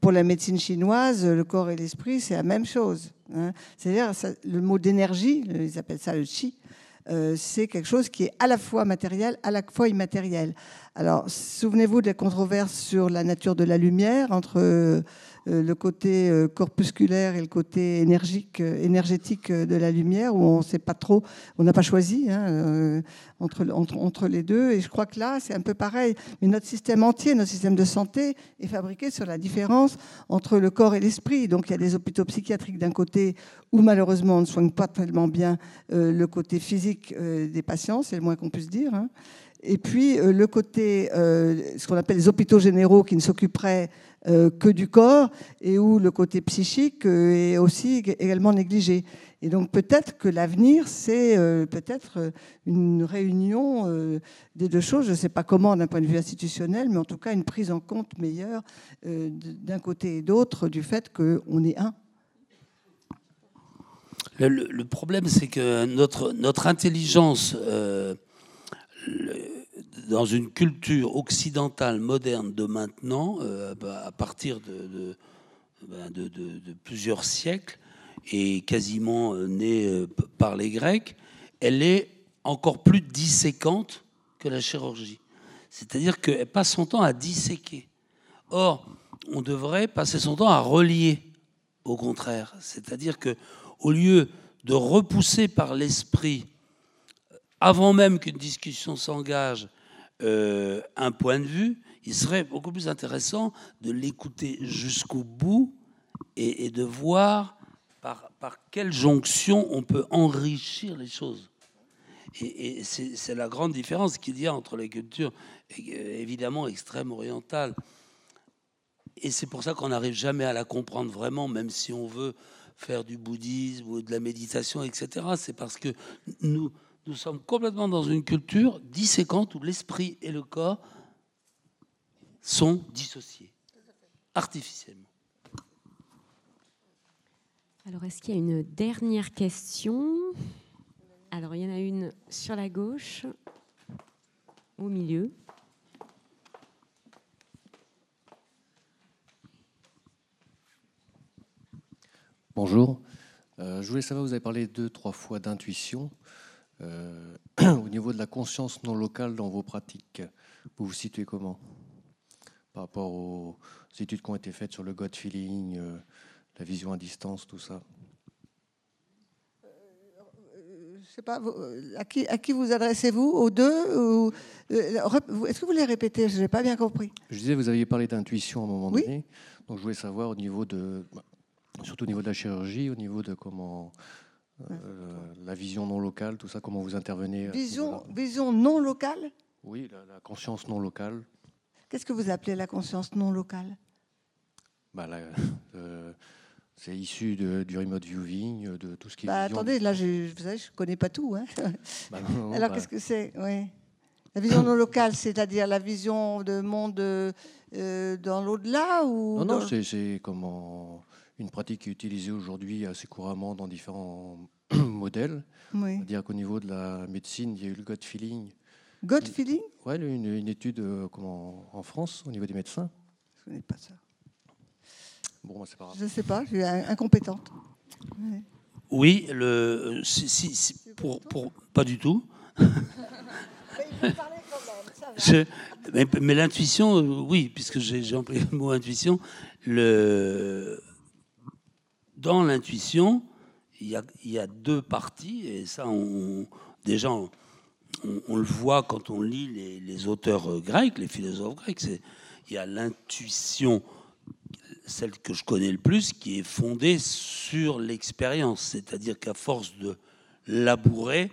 Pour la médecine chinoise, le corps et l'esprit, c'est la même chose. Hein. C'est-à-dire, le mot d'énergie, ils appellent ça le chi, euh, c'est quelque chose qui est à la fois matériel, à la fois immatériel. Alors, souvenez-vous de la controverse sur la nature de la lumière entre le côté euh, corpusculaire et le côté énergique, euh, énergétique de la lumière, où on ne sait pas trop, on n'a pas choisi hein, entre, entre, les deux. Et je crois que là, c'est un peu pareil. Mais notre système entier, notre système de santé est fabriqué sur la différence entre le corps et l'esprit. Donc il y a des hôpitaux psychiatriques d'un côté où malheureusement on ne soigne pas tellement bien le côté physique des patients, c'est le moins qu'on puisse dire. Hein. Et puis le côté, ce qu'on appelle les hôpitaux généraux qui ne s'occuperaient euh, que du corps et où le côté psychique euh, est aussi également négligé. Et donc peut-être que l'avenir, c'est euh, peut-être une réunion des deux choses. Je ne sais pas comment d'un point de vue institutionnel, mais en tout cas une prise en compte meilleure d'un côté et d'autre du fait qu'on est un. Le, problème, c'est que notre, notre intelligence, dans une culture occidentale moderne de maintenant, euh, à partir bah, de, de, plusieurs siècles, et quasiment euh, née euh, par les Grecs, elle est encore plus disséquante que la chirurgie. C'est-à-dire qu'elle passe son temps à disséquer. Or, on devrait passer son temps à relier, au contraire. C'est-à-dire que au lieu de repousser par l'esprit, avant même qu'une discussion s'engage, euh, un point de vue, il serait beaucoup plus intéressant de l'écouter jusqu'au bout et, de voir par, par, quelle jonction on peut enrichir les choses. Et, c'est la grande différence qu'il y a entre les cultures évidemment extrême orientales. Et c'est pour ça qu'on n'arrive jamais à la comprendre vraiment, même si on veut faire du bouddhisme ou de la méditation, etc. C'est parce que nous, nous sommes complètement dans une culture disséquente où l'esprit et le corps sont dissociés, artificiellement. Alors, est-ce qu'il y a une dernière question? Alors, il y en a une sur la gauche, au milieu. Bonjour. Euh, je voulais savoir, vous avez parlé deux, trois fois d'intuition. Euh, au niveau de la conscience non locale dans vos pratiques, vous vous situez comment? Par rapport aux études qui ont été faites sur le gut feeling, euh, la vision à distance, tout ça? Euh, je sais pas, à qui, à qui vous adressez-vous? Aux deux Est-ce que vous les répétez? Je n'ai pas bien compris. Je disais, vous aviez parlé d'intuition à un moment donné. Donc je voulais savoir au niveau de, surtout au niveau de la chirurgie, au niveau de comment la vision non locale, tout ça, comment vous intervenez Vision, vision non locale? Oui, la, conscience non locale. Qu'est-ce que vous appelez la conscience non locale? Bah, C'est issu du remote viewing, de tout ce qui est. Bah, attendez, là, je, vous savez, je ne connais pas tout. Hein. Bah, Alors, qu'est-ce que c'est? Oui. La vision non locale, c'est-à-dire la vision de monde euh, dans l'au-delà ou Non, non, c'est comment une pratique qui est utilisée aujourd'hui assez couramment dans différents modèles. Oui. C'est-à-dire qu'au niveau de la médecine, il y a eu le gut feeling. Gut feeling? Oui, une, étude euh, comment, en France au niveau des médecins. Je ne connais pas ça. Bon, c'est pas grave. Je ne sais pas, je suis incompétente. Oui, le, si, pour, pour, pas du tout. mais, l'intuition, euh, oui, puisque j'ai employé le mot intuition, le, dans l'intuition, il y, a, deux parties, et ça, on, déjà, on, le voit quand on lit les, auteurs grecs, les philosophes grecs. Il y a l'intuition, celle que je connais le plus, qui est fondée sur l'expérience, c'est-à-dire qu'à force de labourer,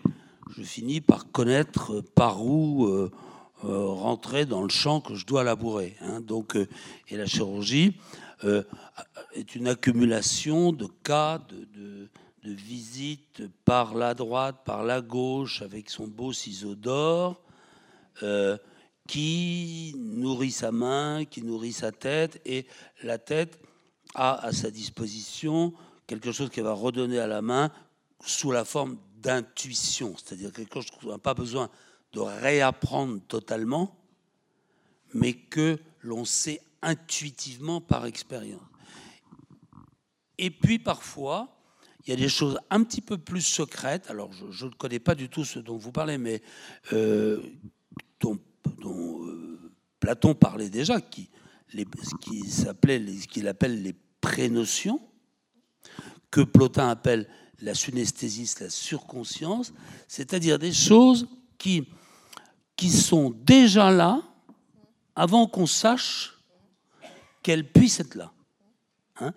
je finis par connaître par où euh, euh, rentrer dans le champ que je dois labourer. Hein. Donc, euh, et la chirurgie est une accumulation de cas, de, de, visites par la droite, par la gauche, avec son beau ciseau d'or, qui nourrit sa main, qui nourrit sa tête, et la tête a à sa disposition quelque chose qui va redonner à la main sous la forme d'intuition, c'est-à-dire quelque chose qu'on n'a pas besoin de réapprendre totalement, mais que l'on sait intuitivement par expérience. Et puis parfois, il y a des choses un petit peu plus secrètes. Alors, je ne connais pas du tout ce dont vous parlez, mais euh, dont, euh, Platon parlait déjà, qui, les, ce qu'il appelle les prénotions, que Plotin appelle la synesthésie, la surconscience, c'est-à-dire des choses qui, qui sont déjà là avant qu'on sache qu'elles puissent être là. Hein.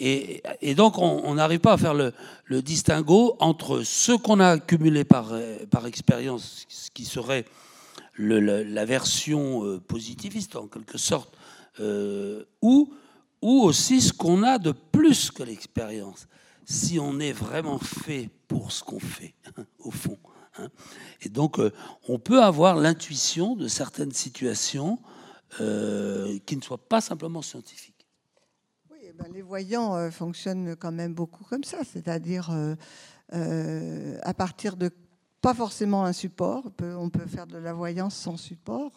Et, donc, on n'arrive pas à faire le, distinguo entre ce qu'on a accumulé par, par expérience, ce qui serait la, version euh, positiviste en quelque sorte, euh, ou, ou aussi ce qu'on a de plus que l'expérience si on est vraiment fait pour ce qu'on fait, au fond. Hein. Et donc, euh, on peut avoir l'intuition de certaines situations qui ne soient pas simplement scientifiques. Ben, les voyants euh, fonctionnent quand même beaucoup comme ça, c'est-à-dire à partir de pas forcément un support, on peut faire de la voyance sans support.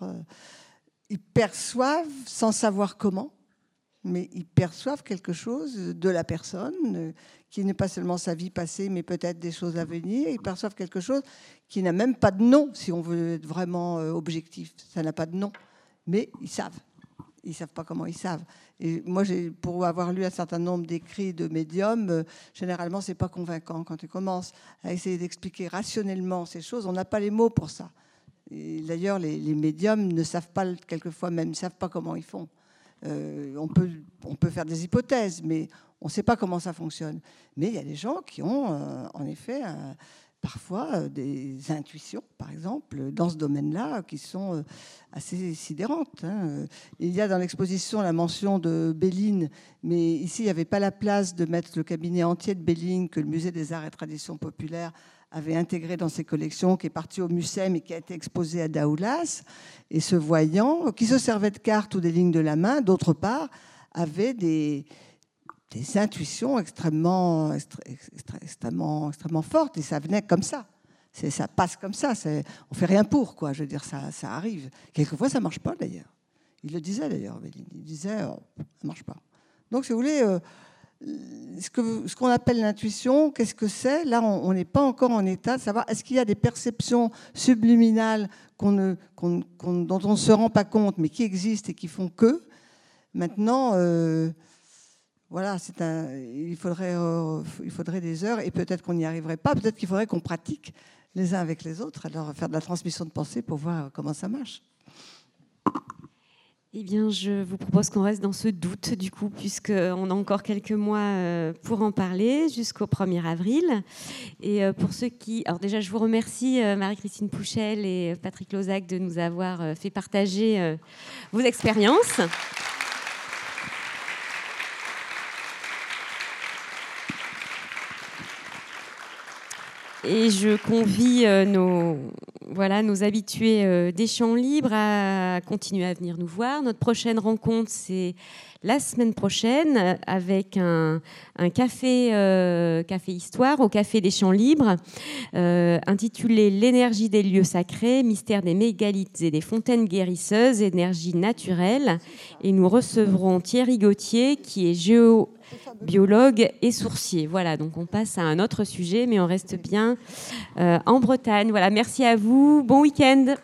ils perçoivent sans savoir comment mais ils perçoivent quelque chose de la personne, euh, qui n'est pas seulement sa vie passée, mais peut-être des choses à venir. Ils perçoivent quelque chose qui n'a même pas de nom, si on veut être vraiment euh, objectif. Ça n'a pas de nom, mais ils savent. Ils savent pas comment ils savent. Et moi, pour avoir lu un certain nombre d'écrits de médiums, euh, généralement, c'est pas convaincant quand ils commencent à essayer d'expliquer rationnellement ces choses. On n'a pas les mots pour ça. D'ailleurs, les, les, médiums ne savent pas, quelquefois même, ne savent pas comment ils font. Euh, on, peut, on peut faire des hypothèses, mais on ne sait pas comment ça fonctionne. Mais il y a des gens qui ont, euh, en effet, parfois euh, des intuitions, par exemple, dans ce domaine-là, qui sont assez sidérantes. Hein. Il y a dans l'exposition la mention de Béline, mais ici, il n'y avait pas la place de mettre le cabinet entier de Béline que le Musée des Arts et Traditions Populaires avait intégré dans ses collections, qui est parti au Mucem et qui a été exposé à Daoulas. Et ce voyant, qui se servait de cartes ou des lignes de la main, d'autre part, avait des, des intuitions extrêmement, extrêmement, extrêmement fortes. Et ça venait comme ça. Ça passe comme ça. On fait rien pour, quoi. Je veux dire, ça, arrive. Quelquefois, ça marche pas, d'ailleurs. Il le disait, d'ailleurs. Il disait, oh, ça marche pas. Donc, si vous voulez... Euh, ce qu'on appelle l'intuition, qu'est-ce que c'est? Là, on n'est pas encore en état de savoir est-ce qu'il y a des perceptions subliminales ne, dont on ne se rend pas compte, mais qui existent et qui font que? Maintenant, euh, voilà, un, il, faudrait, euh, il faudrait des heures et peut-être qu'on n'y arriverait pas. Peut-être qu'il faudrait qu'on pratique les uns avec les autres, alors faire de la transmission de pensée pour voir comment ça marche. eh bien, je vous propose qu'on reste dans ce doute, du coup, puisqu'on a encore quelques mois euh, pour en parler, jusqu'au 1er avril. Et euh, pour ceux qui... Alors déjà, je vous remercie, euh, Marie-Christine Pouchel et Patrick Lozac, de nous avoir fait partager vos expériences. Et je convie nos, voilà, nos habitués euh, des champs libres à continuer à venir nous voir. Notre prochaine rencontre, c'est la semaine prochaine avec un, café, euh, café Histoire au Café des Champs Libres, euh, intitulé L'énergie des lieux sacrés, mystère des mégalithes et des fontaines guérisseuses, énergie naturelle. Et nous recevrons Thierry Gauthier, qui est géo biologue et sourcier. Voilà, donc on passe à un autre sujet, mais on reste bien euh, en Bretagne. Voilà, merci à vous. Bon week-end.